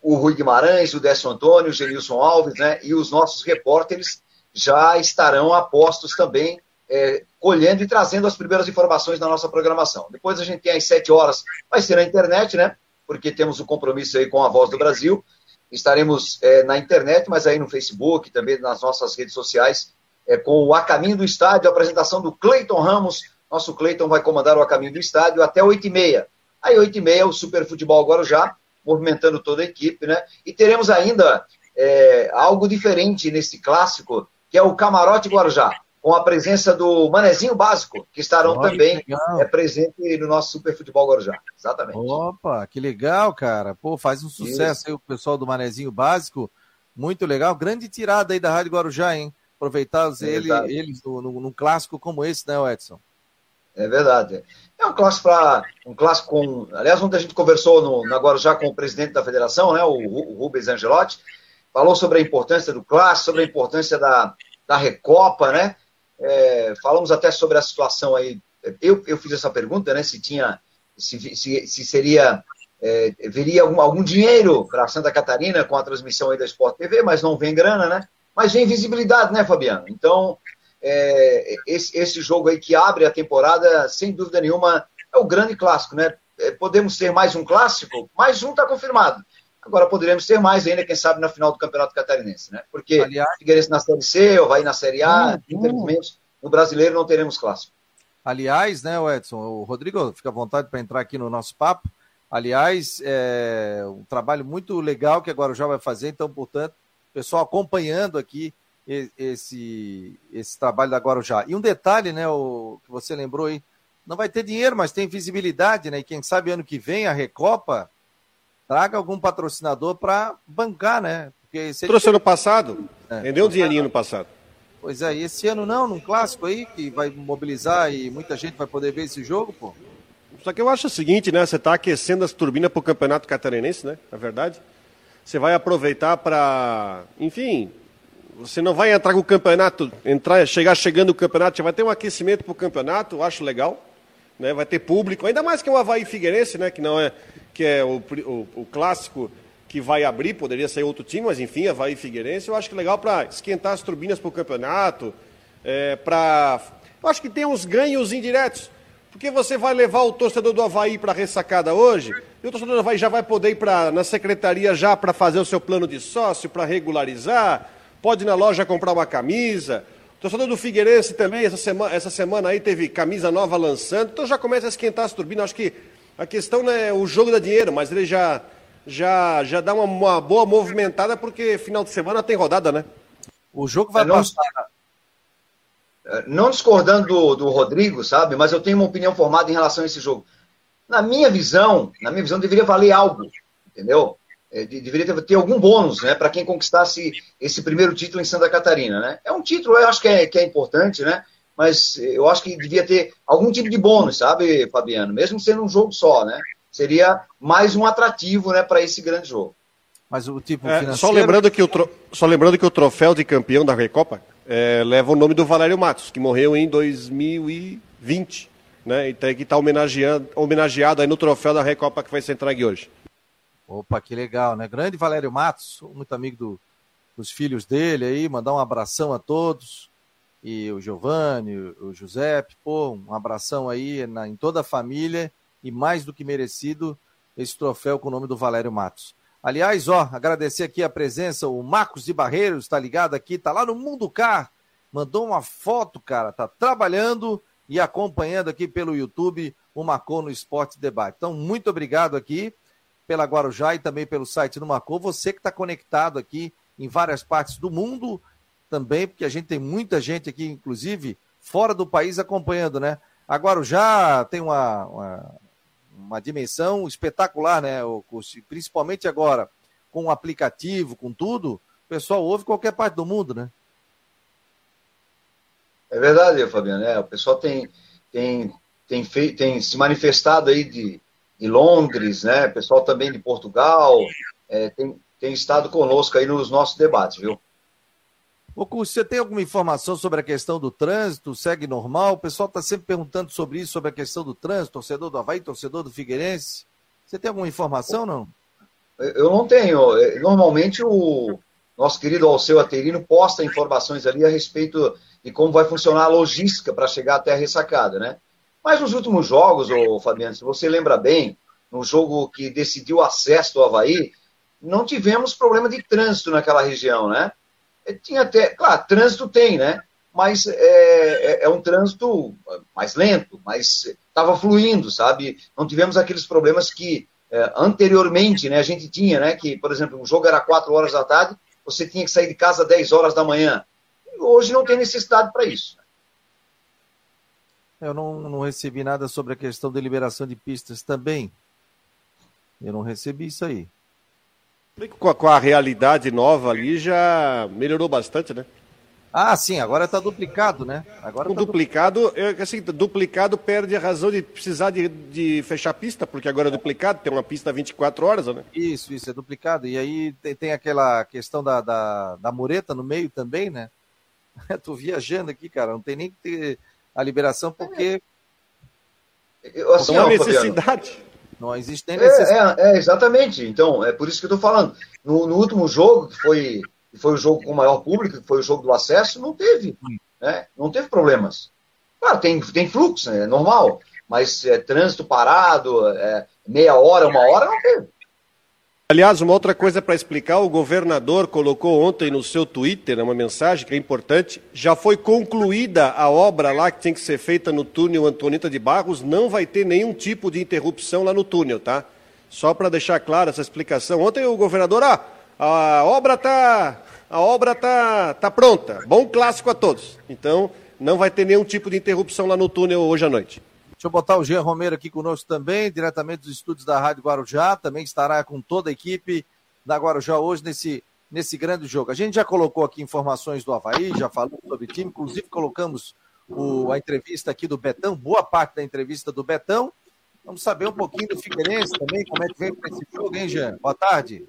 o Rui Guimarães, o Décio Antônio, o Genilson Alves, né? E os nossos repórteres já estarão apostos também, é, colhendo e trazendo as primeiras informações da nossa programação. Depois a gente tem às sete horas, vai ser na internet, né? Porque temos o um compromisso aí com a Voz do Brasil. Estaremos é, na internet, mas aí no Facebook, também nas nossas redes sociais, é, com o A Caminho do Estádio, a apresentação do Cleiton Ramos, nosso Cleiton vai comandar o a caminho do estádio até 8h30. Aí, 8h30, o Super Futebol Guarujá, movimentando toda a equipe, né? E teremos ainda é, algo diferente nesse clássico, que é o Camarote Guarujá, com a presença do Manezinho Básico, que estarão também que é, presente no nosso Super Futebol Guarujá. Exatamente. Opa, que legal, cara. Pô, faz um sucesso Isso. aí o pessoal do Manezinho Básico. Muito legal. Grande tirada aí da Rádio Guarujá, hein? Aproveitar é ele, eles no, no, num clássico como esse, né, Edson? É verdade. É um clássico para um clássico com. Aliás, ontem a gente conversou no, agora já com o presidente da federação, né, o, o Rubens Angelotti, falou sobre a importância do clássico, sobre a importância da, da Recopa, né? É, falamos até sobre a situação aí. Eu, eu fiz essa pergunta, né? Se tinha, se, se, se seria, é, algum, algum dinheiro para Santa Catarina com a transmissão aí da Sport TV, mas não vem grana, né? Mas vem visibilidade, né, Fabiano? Então, é, esse, esse jogo aí que abre a temporada, sem dúvida nenhuma, é o grande clássico, né? É, podemos ter mais um clássico? Mais um está confirmado. Agora poderemos ter mais ainda, quem sabe, na final do Campeonato Catarinense, né? Porque Aliás, Figueirense na Série C, ou vai na Série A, hum, infelizmente, no brasileiro não teremos clássico. Aliás, né, Edson, o Rodrigo, fica à vontade para entrar aqui no nosso papo. Aliás, é um trabalho muito legal que agora o já vai fazer, então, portanto, pessoal acompanhando aqui esse, esse trabalho da Guarujá. E um detalhe, né, o que você lembrou aí, não vai ter dinheiro, mas tem visibilidade, né? E quem sabe ano que vem a Recopa traga algum patrocinador para bancar, né? Porque Trouxe ano passado, é. rendeu um dinheirinho no passado. Pois é, e esse ano não, num clássico aí, que vai mobilizar e muita gente vai poder ver esse jogo, pô. Só que eu acho o seguinte, né? Você está aquecendo as turbinas para o Campeonato Catarinense, né? Na verdade. Você vai aproveitar para, enfim, você não vai entrar com o campeonato, entrar, chegar chegando o campeonato, você vai ter um aquecimento para o campeonato, eu acho legal. Né? Vai ter público, ainda mais que o Havaí Figueirense, né? que não é que é o, o, o clássico que vai abrir, poderia ser outro time, mas enfim, Havaí Figueirense, eu acho que é legal para esquentar as turbinas para o campeonato, é, para. Eu acho que tem uns ganhos indiretos. Porque você vai levar o torcedor do Havaí para a ressacada hoje, e o torcedor do Havaí já vai poder ir pra, na secretaria já para fazer o seu plano de sócio, para regularizar, pode ir na loja comprar uma camisa. O torcedor do Figueirense também, essa semana, essa semana aí teve camisa nova lançando, então já começa a esquentar as turbinas. Acho que a questão não é o jogo da dinheiro, mas ele já, já, já dá uma, uma boa movimentada, porque final de semana tem rodada, né? O jogo vai é, não, passar. É, não discordando do, do Rodrigo, sabe? Mas eu tenho uma opinião formada em relação a esse jogo. Na minha visão, na minha visão, deveria valer algo, entendeu? É, deveria ter, ter, algum bônus né, para quem conquistasse esse primeiro título em Santa Catarina. Né? É um título, eu acho que é, que é importante, né? Mas eu acho que devia ter algum tipo de bônus, sabe, Fabiano? Mesmo sendo um jogo só, né? Seria mais um atrativo né, para esse grande jogo. Mas o tipo é, financeiro... só, lembrando que o tro... só lembrando que o troféu de campeão da Recopa é, leva o nome do Valério Matos, que morreu em 2020. Né? E tem que estar tá homenageado, homenageado aí no troféu da Recopa que vai ser entregue hoje. Opa, que legal, né? Grande Valério Matos, muito amigo do, dos filhos dele aí, mandar um abração a todos. E o Giovanni, o Giuseppe, pô, um abração aí na, em toda a família e mais do que merecido esse troféu com o nome do Valério Matos. Aliás, ó, agradecer aqui a presença, o Marcos de Barreiros está ligado aqui, tá lá no Mundo Car, mandou uma foto, cara, tá trabalhando e acompanhando aqui pelo YouTube o Marcou no Esporte Debate. Então, muito obrigado aqui pela Guarujá e também pelo site do Marcou. Você que está conectado aqui em várias partes do mundo também, porque a gente tem muita gente aqui, inclusive, fora do país acompanhando, né? A Guarujá tem uma, uma, uma dimensão espetacular, né, o Principalmente agora, com o aplicativo, com tudo, o pessoal ouve qualquer parte do mundo, né? É verdade, Fabiano. É, o pessoal tem, tem, tem, feito, tem se manifestado aí de, de Londres, né? Pessoal também de Portugal, é, tem, tem estado conosco aí nos nossos debates, viu? Ô, você tem alguma informação sobre a questão do trânsito? Segue normal? O pessoal está sempre perguntando sobre isso, sobre a questão do trânsito, torcedor do Havaí, torcedor do Figueirense. Você tem alguma informação, não? Eu não tenho. Normalmente o nosso querido Alceu Aterino posta informações ali a respeito de como vai funcionar a logística para chegar até a ressacada, né? Mas nos últimos jogos, ô, Fabiano, se você lembra bem, no jogo que decidiu o acesso do Havaí, não tivemos problema de trânsito naquela região, né? É, tinha até, claro, trânsito tem, né? Mas é, é, é um trânsito mais lento, mas estava fluindo, sabe? Não tivemos aqueles problemas que é, anteriormente né, a gente tinha, né? Que, por exemplo, o jogo era 4 horas da tarde, você tinha que sair de casa 10 horas da manhã. Hoje não tem necessidade para isso. Eu não, não recebi nada sobre a questão de liberação de pistas também. Eu não recebi isso aí. Com a, com a realidade nova ali já melhorou bastante, né? Ah, sim, agora está duplicado, né? Agora o tá duplicado, du... assim, duplicado perde a razão de precisar de, de fechar a pista, porque agora é duplicado, tem uma pista 24 horas, né? Isso, isso, é duplicado. E aí tem, tem aquela questão da, da, da, mureta no meio também, né? [laughs] Tô viajando aqui, cara, não tem nem que ter a liberação, porque. Eu, assim, não há necessidade. Fabiano, não existe nem necessidade. É, é, é, exatamente. Então, é por isso que eu tô falando. No, no último jogo, que foi que foi o jogo com o maior público, que foi o jogo do acesso, não teve, né? não teve problemas. Claro, tem, tem fluxo, né? é normal, mas é, trânsito parado, é, meia hora, uma hora, não teve. Aliás, uma outra coisa para explicar, o governador colocou ontem no seu Twitter uma mensagem que é importante. Já foi concluída a obra lá que tem que ser feita no túnel Antonita de Barros, não vai ter nenhum tipo de interrupção lá no túnel, tá? Só para deixar clara essa explicação. Ontem o governador, ah, a obra está a obra tá, tá pronta. Bom clássico a todos. Então, não vai ter nenhum tipo de interrupção lá no túnel hoje à noite. Deixa eu botar o Jean Romero aqui conosco também, diretamente dos estúdios da Rádio Guarujá. Também estará com toda a equipe da Guarujá hoje nesse, nesse grande jogo. A gente já colocou aqui informações do Havaí, já falou sobre o time, inclusive colocamos o, a entrevista aqui do Betão, boa parte da entrevista do Betão. Vamos saber um pouquinho do Figueirense também, como é que vem para esse jogo, hein, Jean? Boa tarde.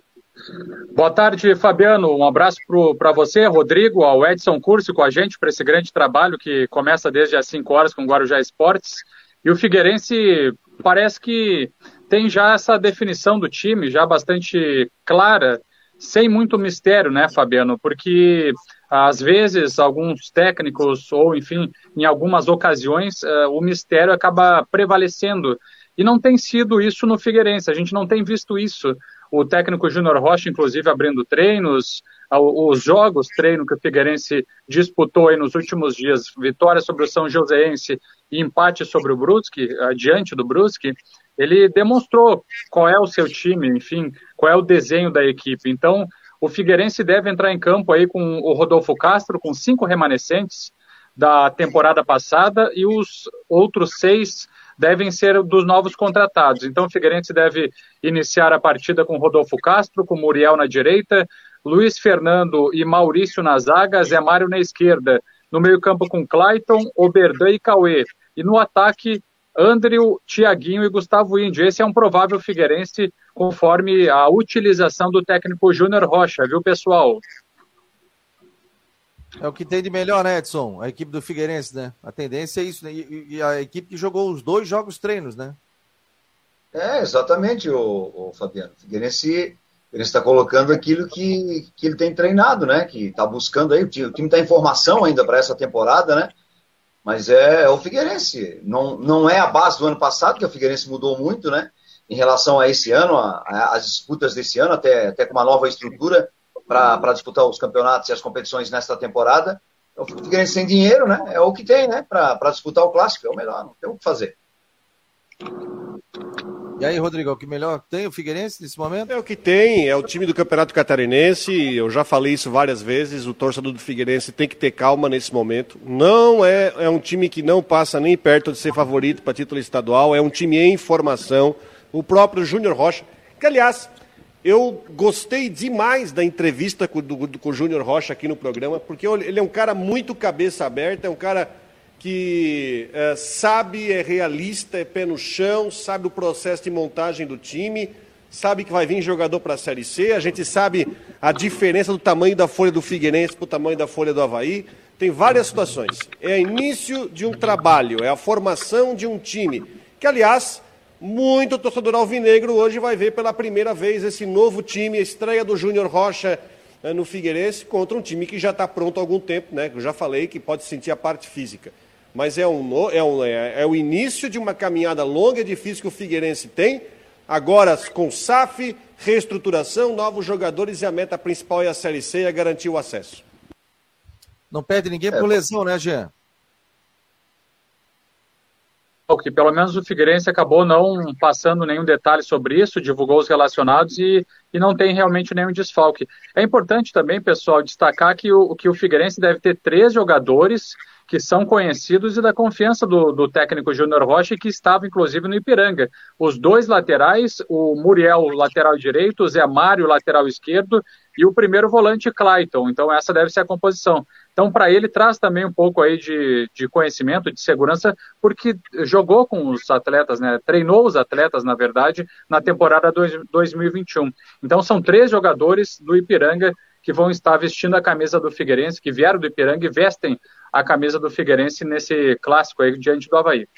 Boa tarde, Fabiano. Um abraço para você, Rodrigo, ao Edson Curso com a gente para esse grande trabalho que começa desde as 5 horas com o Guarujá Esportes. E o Figueirense parece que tem já essa definição do time já bastante clara, sem muito mistério, né, Fabiano? Porque às vezes alguns técnicos, ou enfim, em algumas ocasiões, uh, o mistério acaba prevalecendo. E não tem sido isso no Figueirense, a gente não tem visto isso o técnico Júnior Rocha, inclusive, abrindo treinos, os jogos treino que o Figueirense disputou aí nos últimos dias, vitória sobre o São Joséense e empate sobre o Brusque, adiante do Brusque, ele demonstrou qual é o seu time, enfim, qual é o desenho da equipe. Então, o Figueirense deve entrar em campo aí com o Rodolfo Castro, com cinco remanescentes da temporada passada e os outros seis devem ser dos novos contratados. Então o Figueirense deve iniciar a partida com Rodolfo Castro, com Muriel na direita, Luiz Fernando e Maurício na zaga, Zé Mário na esquerda. No meio-campo com Clayton, Oberdan e Cauê. E no ataque, Andrew, Tiaguinho e Gustavo Índio. Esse é um provável Figueirense conforme a utilização do técnico Júnior Rocha, viu, pessoal? É o que tem de melhor, né, Edson? A equipe do Figueirense, né? A tendência é isso, né? E, e a equipe que jogou os dois jogos treinos, né? É, exatamente, o, o Fabiano. O Figueirense está colocando aquilo que, que ele tem treinado, né? Que está buscando aí. O time está em formação ainda para essa temporada, né? Mas é, é, o Figueirense. Não, não é a base do ano passado, que o Figueirense mudou muito, né? Em relação a esse ano, a, a, as disputas desse ano, até, até com uma nova estrutura para disputar os campeonatos e as competições nesta temporada. O Figueirense sem dinheiro, né? É o que tem, né? Para disputar o clássico, é o melhor, não tem o que fazer. E aí, Rodrigo, o que melhor tem o Figueirense nesse momento? É o que tem, é o time do Campeonato Catarinense. Eu já falei isso várias vezes. O torcedor do Figueirense tem que ter calma nesse momento. Não é, é um time que não passa nem perto de ser favorito para título estadual. É um time em formação. O próprio Júnior Rocha, que aliás eu gostei demais da entrevista com, do, com o Júnior Rocha aqui no programa, porque ele é um cara muito cabeça aberta, é um cara que é, sabe, é realista, é pé no chão, sabe o processo de montagem do time, sabe que vai vir jogador para a Série C, a gente sabe a diferença do tamanho da folha do Figueirense para o tamanho da folha do Havaí. Tem várias situações. É início de um trabalho, é a formação de um time, que, aliás, muito torcedor alvinegro hoje vai ver pela primeira vez esse novo time, a estreia do Júnior Rocha eh, no Figueirense contra um time que já está pronto há algum tempo, né? Eu já falei que pode sentir a parte física. Mas é, um, é, um, é, é o início de uma caminhada longa e difícil que o Figueirense tem. Agora, com SAF, reestruturação, novos jogadores e a meta principal é a Série C, é garantir o acesso. Não perde ninguém por lesão, né, Jean? que pelo menos o Figueirense acabou não passando nenhum detalhe sobre isso, divulgou os relacionados e, e não tem realmente nenhum desfalque. É importante também, pessoal, destacar que o, que o Figueirense deve ter três jogadores que são conhecidos e da confiança do, do técnico Júnior Rocha, que estava inclusive no Ipiranga. Os dois laterais, o Muriel, lateral direito, o Zé Mário, lateral esquerdo, e o primeiro volante, Clayton. Então, essa deve ser a composição. Então, para ele, traz também um pouco aí de, de conhecimento, de segurança, porque jogou com os atletas, né? Treinou os atletas, na verdade, na temporada 2021. Então, são três jogadores do Ipiranga que vão estar vestindo a camisa do Figueirense, que vieram do Ipiranga e vestem a camisa do Figueirense nesse clássico aí diante do Havaí.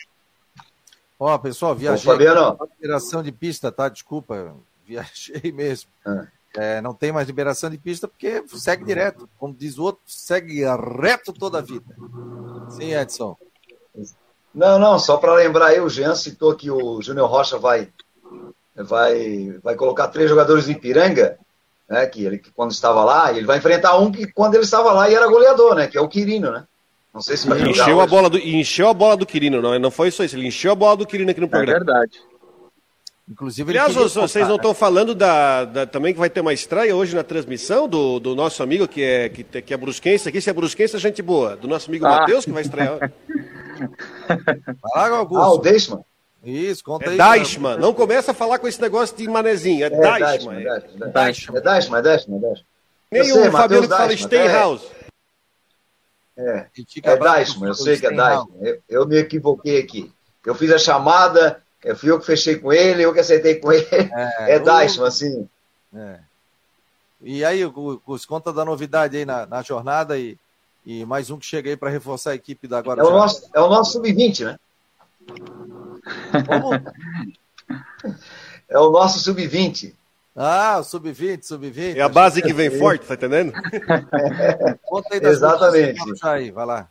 Ó, pessoal, viajei. Liberação de pista, tá? Desculpa, [laughs] viajei mesmo. É. É, não tem mais liberação de pista porque segue direto. Como diz o outro, segue reto toda a vida. Sim, Edson. Não, não, só para lembrar aí, o Jean citou que o Júnior Rocha vai, vai, vai colocar três jogadores em Piranga né, que ele que quando estava lá, ele vai enfrentar um que quando ele estava lá e era goleador, né, que é o Quirino, né? Não sei se vai encheu a bola do encheu a bola do Quirino, não, não foi só isso, ele encheu a bola do Quirino aqui no é programa. É verdade. Inclusive, Aliás, vocês não estão né? falando da, da, também que vai ter uma estreia hoje na transmissão do, do nosso amigo que é, que, que é brusquense aqui, se é brusquense, é gente boa. Do nosso amigo ah. Matheus, que vai estrear. [laughs] Vai lá, Augusto. Ah, o Deixman. Isso, conta é aí. Deichmann. Não começa a falar com esse negócio de manezinho. É, é Deichmann. É Deichmann. É Deichmann, é Deichmann. Nem o Fabiano que fala Steinhaus. É, é Deichmann, eu sei que é Deichmann. Eu, eu me equivoquei aqui. Eu fiz a chamada, eu fui eu que fechei com ele, eu que acertei com ele. É, é assim. É. E aí, Gus, conta da novidade aí na, na jornada e, e mais um que chega aí para reforçar a equipe da Guarujá. É o nosso, é o nosso sub-20, né? Como? [laughs] É o nosso sub-20. Ah, o sub-20, sub-20. É a base que vem forte, tá entendendo? É. [laughs] Conta aí das Exatamente. Aí, vai lá.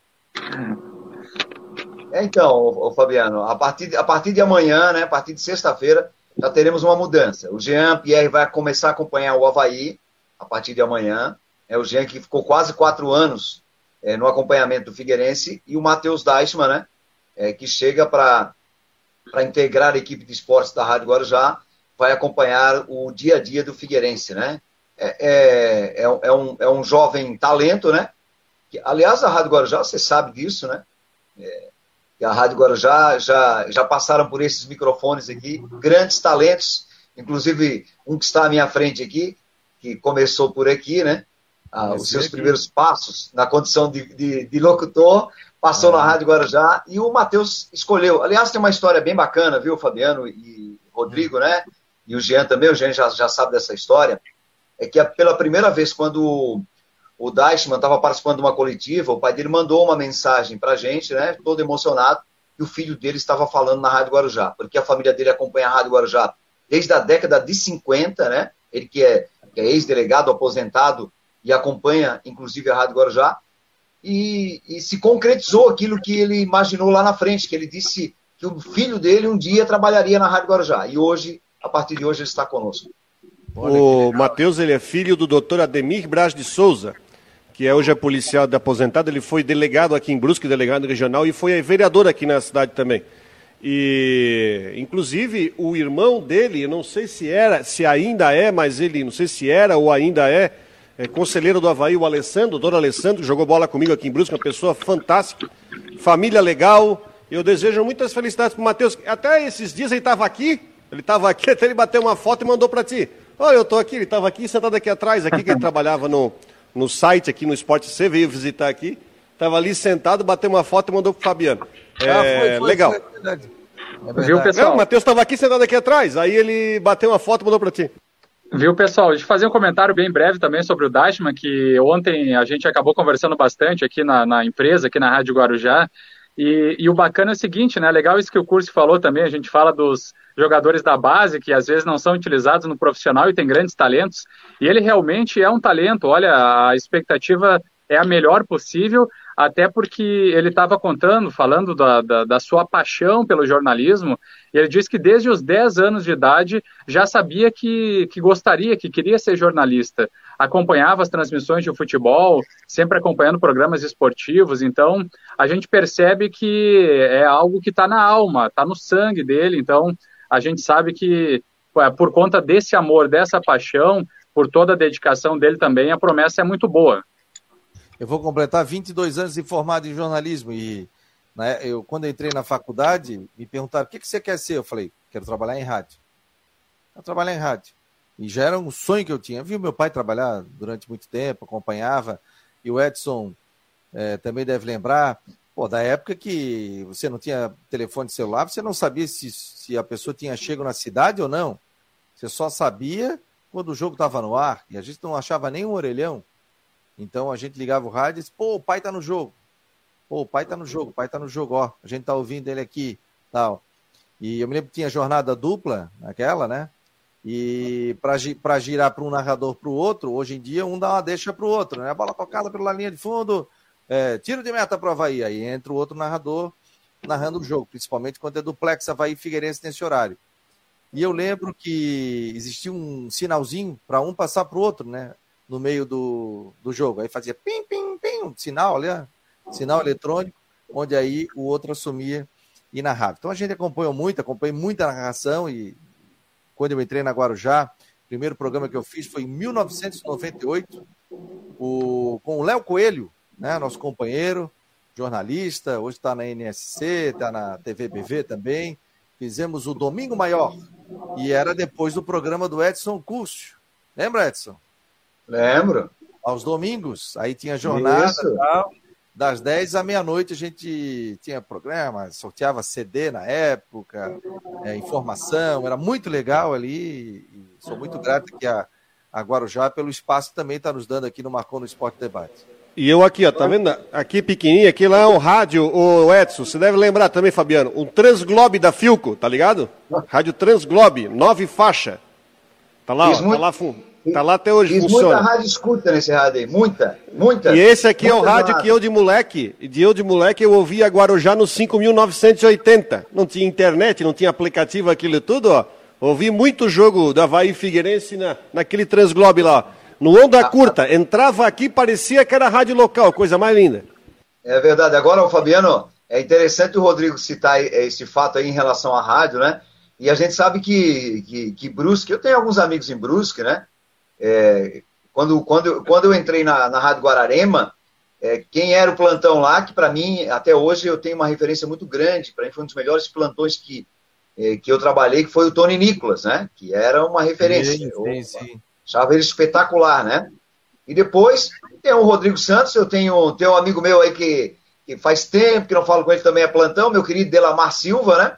É, então, o Fabiano, a partir, a partir de amanhã, né, a partir de sexta-feira, já teremos uma mudança. O Jean Pierre vai começar a acompanhar o Havaí a partir de amanhã. É o Jean que ficou quase quatro anos é, no acompanhamento do Figueirense e o Matheus Deichmann, né, é, que chega para integrar a equipe de esportes da Rádio Guarujá, vai acompanhar o dia a dia do Figueirense, né? É, é, é, é, um, é um jovem talento, né? Que, aliás, a Rádio Guarujá, você sabe disso, né? É, a Rádio Guarujá já, já passaram por esses microfones aqui, grandes talentos, inclusive um que está à minha frente aqui, que começou por aqui, né? Ah, os seus aqui. primeiros passos na condição de, de, de locutor, passou na Rádio Guarujá e o Matheus escolheu. Aliás, tem uma história bem bacana, viu, Fabiano e Rodrigo, né? E o Jean também, o Jean já, já sabe dessa história. É que pela primeira vez, quando o Deichmann estava participando de uma coletiva, o pai dele mandou uma mensagem para a gente, né? Todo emocionado, e o filho dele estava falando na Rádio Guarujá, porque a família dele acompanha a Rádio Guarujá desde a década de 50, né? Ele que é, é ex-delegado, aposentado, e acompanha, inclusive, a Rádio Guarujá e, e, se concretizou aquilo que ele imaginou lá na frente, que ele disse que o filho dele um dia trabalharia na Rádio Guarujá. E hoje, a partir de hoje, ele está conosco. O Matheus, ele é filho do doutor Ademir Braz de Souza, que é hoje é policial de aposentado. Ele foi delegado aqui em Brusque, delegado regional, e foi vereador aqui na cidade também. E, inclusive, o irmão dele, eu não sei se era, se ainda é, mas ele, não sei se era ou ainda é, é, conselheiro do Havaí, o Alessandro, o doutor Alessandro, que jogou bola comigo aqui em Brusque, uma pessoa fantástica, família legal. Eu desejo muitas felicidades para o Matheus. Até esses dias ele estava aqui, ele estava aqui, até ele bateu uma foto e mandou para ti. Olha, eu estou aqui, ele estava aqui, sentado aqui atrás, aqui que ele [laughs] trabalhava no, no site aqui no Esporte C, veio visitar aqui. Estava ali sentado, bateu uma foto e mandou para o Fabiano. É, ah, foi, foi, legal. Foi, é verdade. É verdade. Viu, pessoal? Não, o Matheus estava aqui sentado aqui atrás, aí ele bateu uma foto e mandou para ti. Viu, pessoal? Deixa eu fazer um comentário bem breve também sobre o Dashman, que ontem a gente acabou conversando bastante aqui na, na empresa, aqui na Rádio Guarujá. E, e, o bacana é o seguinte, né? Legal isso que o curso falou também. A gente fala dos jogadores da base que às vezes não são utilizados no profissional e tem grandes talentos. E ele realmente é um talento. Olha, a expectativa é a melhor possível até porque ele estava contando, falando da, da, da, sua paixão pelo jornalismo, ele disse que desde os 10 anos de idade já sabia que, que gostaria, que queria ser jornalista. Acompanhava as transmissões de futebol, sempre acompanhando programas esportivos, então a gente percebe que é algo que está na alma, está no sangue dele, então a gente sabe que por conta desse amor, dessa paixão, por toda a dedicação dele também, a promessa é muito boa. Eu vou completar 22 anos de formado em jornalismo e né, eu, quando eu entrei na faculdade, me perguntaram o que, que você quer ser? Eu falei, quero trabalhar em rádio. Quero trabalhar em rádio. E já era um sonho que eu tinha. Eu vi meu pai trabalhar durante muito tempo, acompanhava. E o Edson é, também deve lembrar, pô, da época que você não tinha telefone celular, você não sabia se, se a pessoa tinha chego na cidade ou não. Você só sabia quando o jogo estava no ar, e a gente não achava nem um orelhão. Então a gente ligava o rádio e disse, pô, o pai tá no jogo. Pô, o pai tá no jogo, o pai tá no jogo, ó. A gente tá ouvindo ele aqui, tal. E eu me lembro que tinha jornada dupla naquela, né? E para girar para um narrador para o outro, hoje em dia um dá uma deixa para o outro, né? A bola tocada pela linha de fundo, é, tiro de meta para o Havaí. Aí entra o outro narrador narrando o jogo, principalmente quando é duplex Havaí Figueirense nesse horário. E eu lembro que existia um sinalzinho para um passar para o outro, né? No meio do, do jogo. Aí fazia pim, pim, pim, um sinal, olha, sinal eletrônico, onde aí o outro assumia e narrava. Então a gente acompanhou muito, acompanhei muita narração e quando eu entrei na Guarujá, o primeiro programa que eu fiz foi em 1998, o, com o Léo Coelho, né, nosso companheiro, jornalista, hoje está na NSC, está na TVBV também. Fizemos o Domingo Maior, e era depois do programa do Edson Cúcio. Lembra, Edson? Lembro. Aos domingos, aí tinha jornada tal das 10 à meia-noite a gente tinha programa, sorteava CD na época, é, informação, era muito legal ali. sou muito grato que a, a Guarujá pelo espaço também está nos dando aqui no Marcou no Esporte Debate. E eu aqui, ó, tá vendo? Aqui pequenininho, aqui lá é um rádio, o Edson, você deve lembrar também, Fabiano, um Transglobe da Filco, tá ligado? Rádio Transglobe, nove faixa. Tá lá, ó, tá lá fundo. Tá lá até hoje, funciona. muita rádio escuta nesse rádio aí, muita, muita. E esse aqui é o rádio que eu de moleque, de eu de moleque eu ouvia Guarujá no 5.980. Não tinha internet, não tinha aplicativo, aquilo tudo, ó. Ouvi muito jogo da Havaí Figueirense na, naquele Transglobe lá. No onda curta, entrava aqui, parecia que era rádio local, coisa mais linda. É verdade. Agora, o Fabiano, é interessante o Rodrigo citar esse fato aí em relação à rádio, né? E a gente sabe que, que, que Brusque, eu tenho alguns amigos em Brusque, né? É, quando, quando, quando eu entrei na, na Rádio Guararema, é, quem era o plantão lá, que para mim, até hoje, eu tenho uma referência muito grande, para mim foi um dos melhores plantões que, é, que eu trabalhei, que foi o Tony Nicolas, né? Que era uma referência. Sim, sim, sim. Achava ele espetacular, né? E depois tem o Rodrigo Santos, eu tenho, tenho um amigo meu aí que, que faz tempo que não falo com ele também é plantão, meu querido Delamar Silva, né?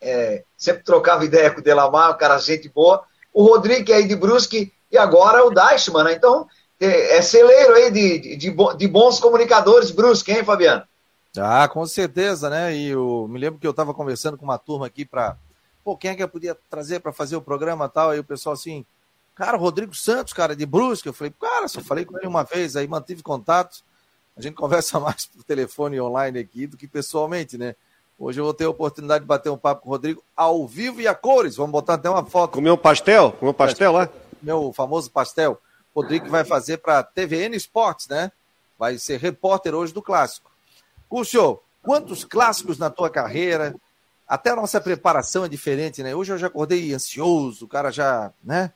É, sempre trocava ideia com o Delamar, um cara gente boa. O Rodrigo, aí de Brusque, e agora o Deichmann, né? Então, é, é celeiro aí de, de, de bons comunicadores Brusque, hein, Fabiano? Ah, com certeza, né? E eu me lembro que eu estava conversando com uma turma aqui para. Pô, quem é que eu podia trazer para fazer o programa e tal? Aí o pessoal assim, cara, Rodrigo Santos, cara, de Brusque. Eu falei, cara, só falei com ele uma vez, aí mantive contato. A gente [laughs] conversa mais por telefone online aqui do que pessoalmente, né? Hoje eu vou ter a oportunidade de bater um papo com o Rodrigo ao vivo e a cores. Vamos botar até uma foto. Comer um pastel? Comer um pastel lá? meu famoso pastel, Rodrigo vai fazer para TVN Esportes, né? Vai ser repórter hoje do clássico. Cúcio, quantos clássicos na tua carreira? Até a nossa preparação é diferente, né? Hoje eu já acordei ansioso, o cara já, né?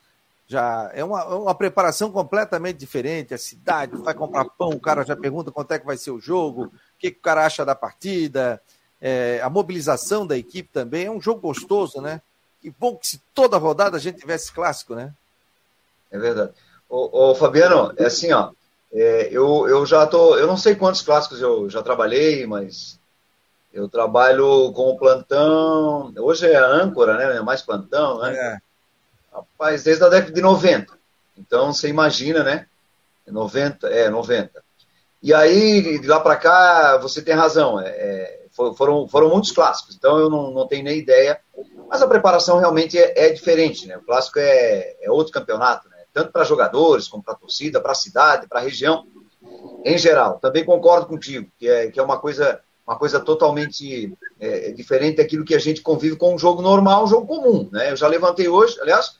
Já é uma, é uma preparação completamente diferente. A cidade, vai comprar pão, o cara já pergunta quanto é que vai ser o jogo, o que, que o cara acha da partida, é, a mobilização da equipe também. É um jogo gostoso, né? Que bom que se toda rodada a gente tivesse clássico, né? É verdade. Ô, ô Fabiano, é assim, ó. É, eu, eu já tô. Eu não sei quantos clássicos eu já trabalhei, mas eu trabalho com o plantão. Hoje é a âncora, né? É mais plantão, né? É. Rapaz, desde a década de 90. Então você imagina, né? 90, é, 90. E aí, de lá para cá, você tem razão. É, é, foram, foram muitos clássicos, então eu não, não tenho nem ideia. Mas a preparação realmente é, é diferente, né? O clássico é, é outro campeonato, né? tanto para jogadores, como para torcida, para a cidade, para a região em geral. Também concordo contigo, que é, que é uma coisa uma coisa totalmente é, diferente daquilo que a gente convive com um jogo normal, um jogo comum. Né? Eu já levantei hoje, aliás,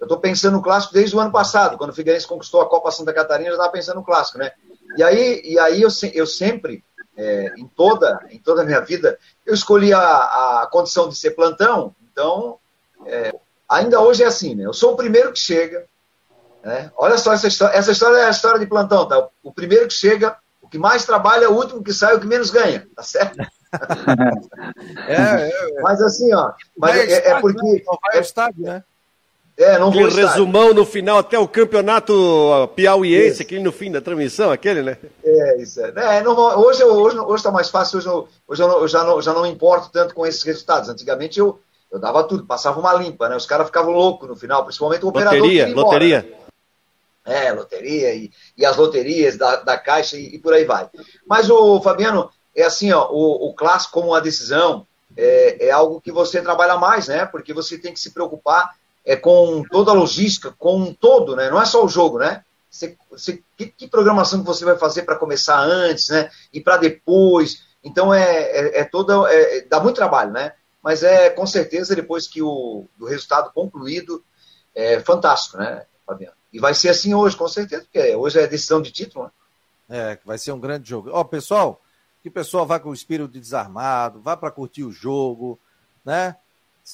eu estou pensando no clássico desde o ano passado, quando o Figueirense conquistou a Copa Santa Catarina, eu já estava pensando no clássico, né? E aí, e aí eu, eu sempre, é, em, toda, em toda a minha vida, eu escolhi a, a condição de ser plantão, então, é, ainda hoje é assim, né? Eu sou o primeiro que chega, né? Olha só essa história. Essa história é a história de plantão, tá? O primeiro que chega, o que mais trabalha, é o último que sai, o que menos ganha, tá certo? [laughs] é, é, é. Mas assim, ó. Mas é, é, porque. Né? Vai ao estádio, né? É, não aquele resumão no final até o campeonato piauiense, aquele no fim da transmissão, aquele, né? É, isso é. é não, hoje hoje hoje está mais fácil, hoje, eu, hoje eu, não, eu, já, não, já não importo tanto com esses resultados. Antigamente eu, eu dava tudo, passava uma limpa, né? Os caras ficavam loucos no final, principalmente o operador. Loteria, loteria. É, loteria e, e as loterias da, da Caixa e, e, por aí vai. Mas, o Fabiano, é assim, ó, o, o clássico como uma decisão é, é algo que você trabalha mais, né? Porque você tem que se preocupar é, com toda a logística, com um todo, né? Não é só o jogo, né? Você, você, que, que, programação que você vai fazer para começar antes, né? E para depois. Então é, é, é toda. É, dá muito trabalho, né? Mas é com certeza depois que o do resultado concluído é fantástico, né, Fabiano? E vai ser assim hoje, com certeza, porque hoje é decisão de título, né? É, vai ser um grande jogo. Ó, pessoal, que pessoal vá com o espírito desarmado, vá para curtir o jogo, né?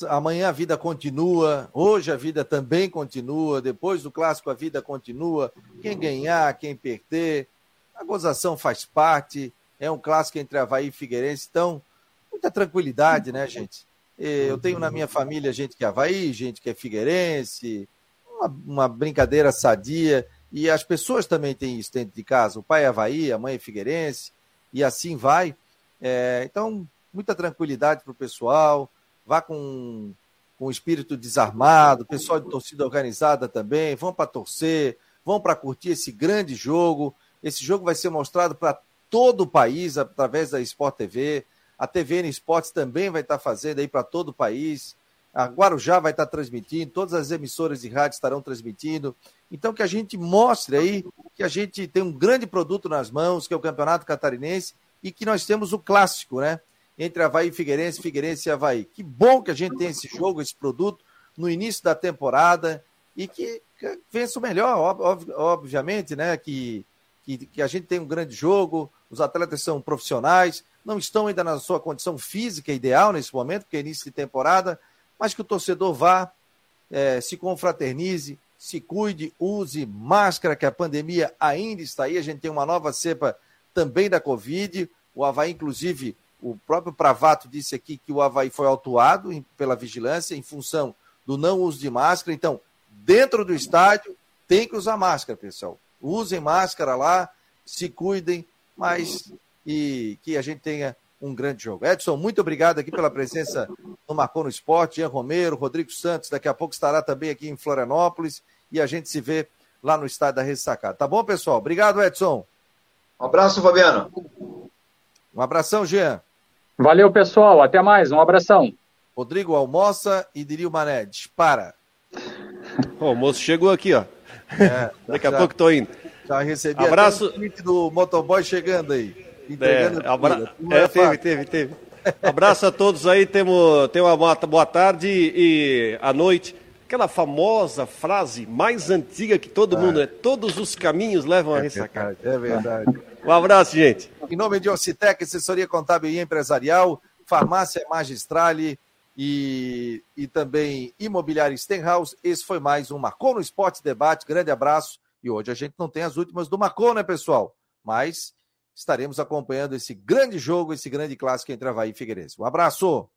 Amanhã a vida continua, hoje a vida também continua, depois do clássico a vida continua. Quem ganhar, quem perder, a gozação faz parte. É um clássico entre Havaí e Figueirense, então, muita tranquilidade, né, gente? Eu tenho na minha família gente que é Havaí, gente que é Figueirense, uma, uma brincadeira sadia. E as pessoas também têm isso dentro de casa. O pai é Havaí, a mãe é Figueirense, e assim vai. É, então, muita tranquilidade para o pessoal vá com, com o espírito desarmado, pessoal de torcida organizada também, vão para torcer, vão para curtir esse grande jogo. Esse jogo vai ser mostrado para todo o país através da Sport TV. A TVN Esportes também vai estar tá fazendo aí para todo o país. A Guarujá vai estar tá transmitindo, todas as emissoras de rádio estarão transmitindo. Então, que a gente mostre aí que a gente tem um grande produto nas mãos, que é o Campeonato Catarinense, e que nós temos o clássico, né? Entre Havaí e Figueirense, Figueirense e Havaí. Que bom que a gente tem esse jogo, esse produto, no início da temporada e que, que vença o melhor, ob, obviamente, né? Que, que, que, a gente tem um grande jogo, os atletas são profissionais, não estão ainda na sua condição física ideal nesse momento, porque é início de temporada, mas que o torcedor vá, é, se confraternize, se cuide, use máscara, que a pandemia ainda está aí, a gente tem uma nova cepa também da Covid, o Havaí, inclusive, o próprio Pravato disse aqui que o Havaí foi autuado pela vigilância em função do não uso de máscara. Então, dentro do estádio, tem que usar máscara, pessoal. Usem máscara lá, se cuidem, mas e que a gente tenha um grande jogo. Edson, muito obrigado aqui pela presença no Marcou no Esporte. Ian Romero, Rodrigo Santos, daqui a pouco estará também aqui em Florianópolis e a gente se vê lá no estádio da Ressacada. Tá bom, pessoal? Obrigado, Edson. Um abraço, Fabiano. Um abração, Jean. Valeu, pessoal. Até mais. Um abração. Rodrigo almoça e Dirio Mané, dispara. O almoço chegou aqui, ó. É, [laughs] Daqui a pouco tô indo. Já recebi Abraço... o do motoboy chegando aí. É, abra... é, teve, teve, teve. Abraço a todos aí, temos, temos uma boa tarde e à noite. Aquela famosa frase mais antiga que todo ah. mundo é: todos os caminhos levam a é ressacar. É verdade. [laughs] Um abraço, gente. Em nome de Ocitec, assessoria contábil e empresarial, farmácia Magistrale e, e também imobiliária Stenhouse, esse foi mais um Marcou no Esporte Debate. Grande abraço. E hoje a gente não tem as últimas do Marcou, né, pessoal? Mas estaremos acompanhando esse grande jogo, esse grande clássico entre Havaí e Figueirense. Um abraço!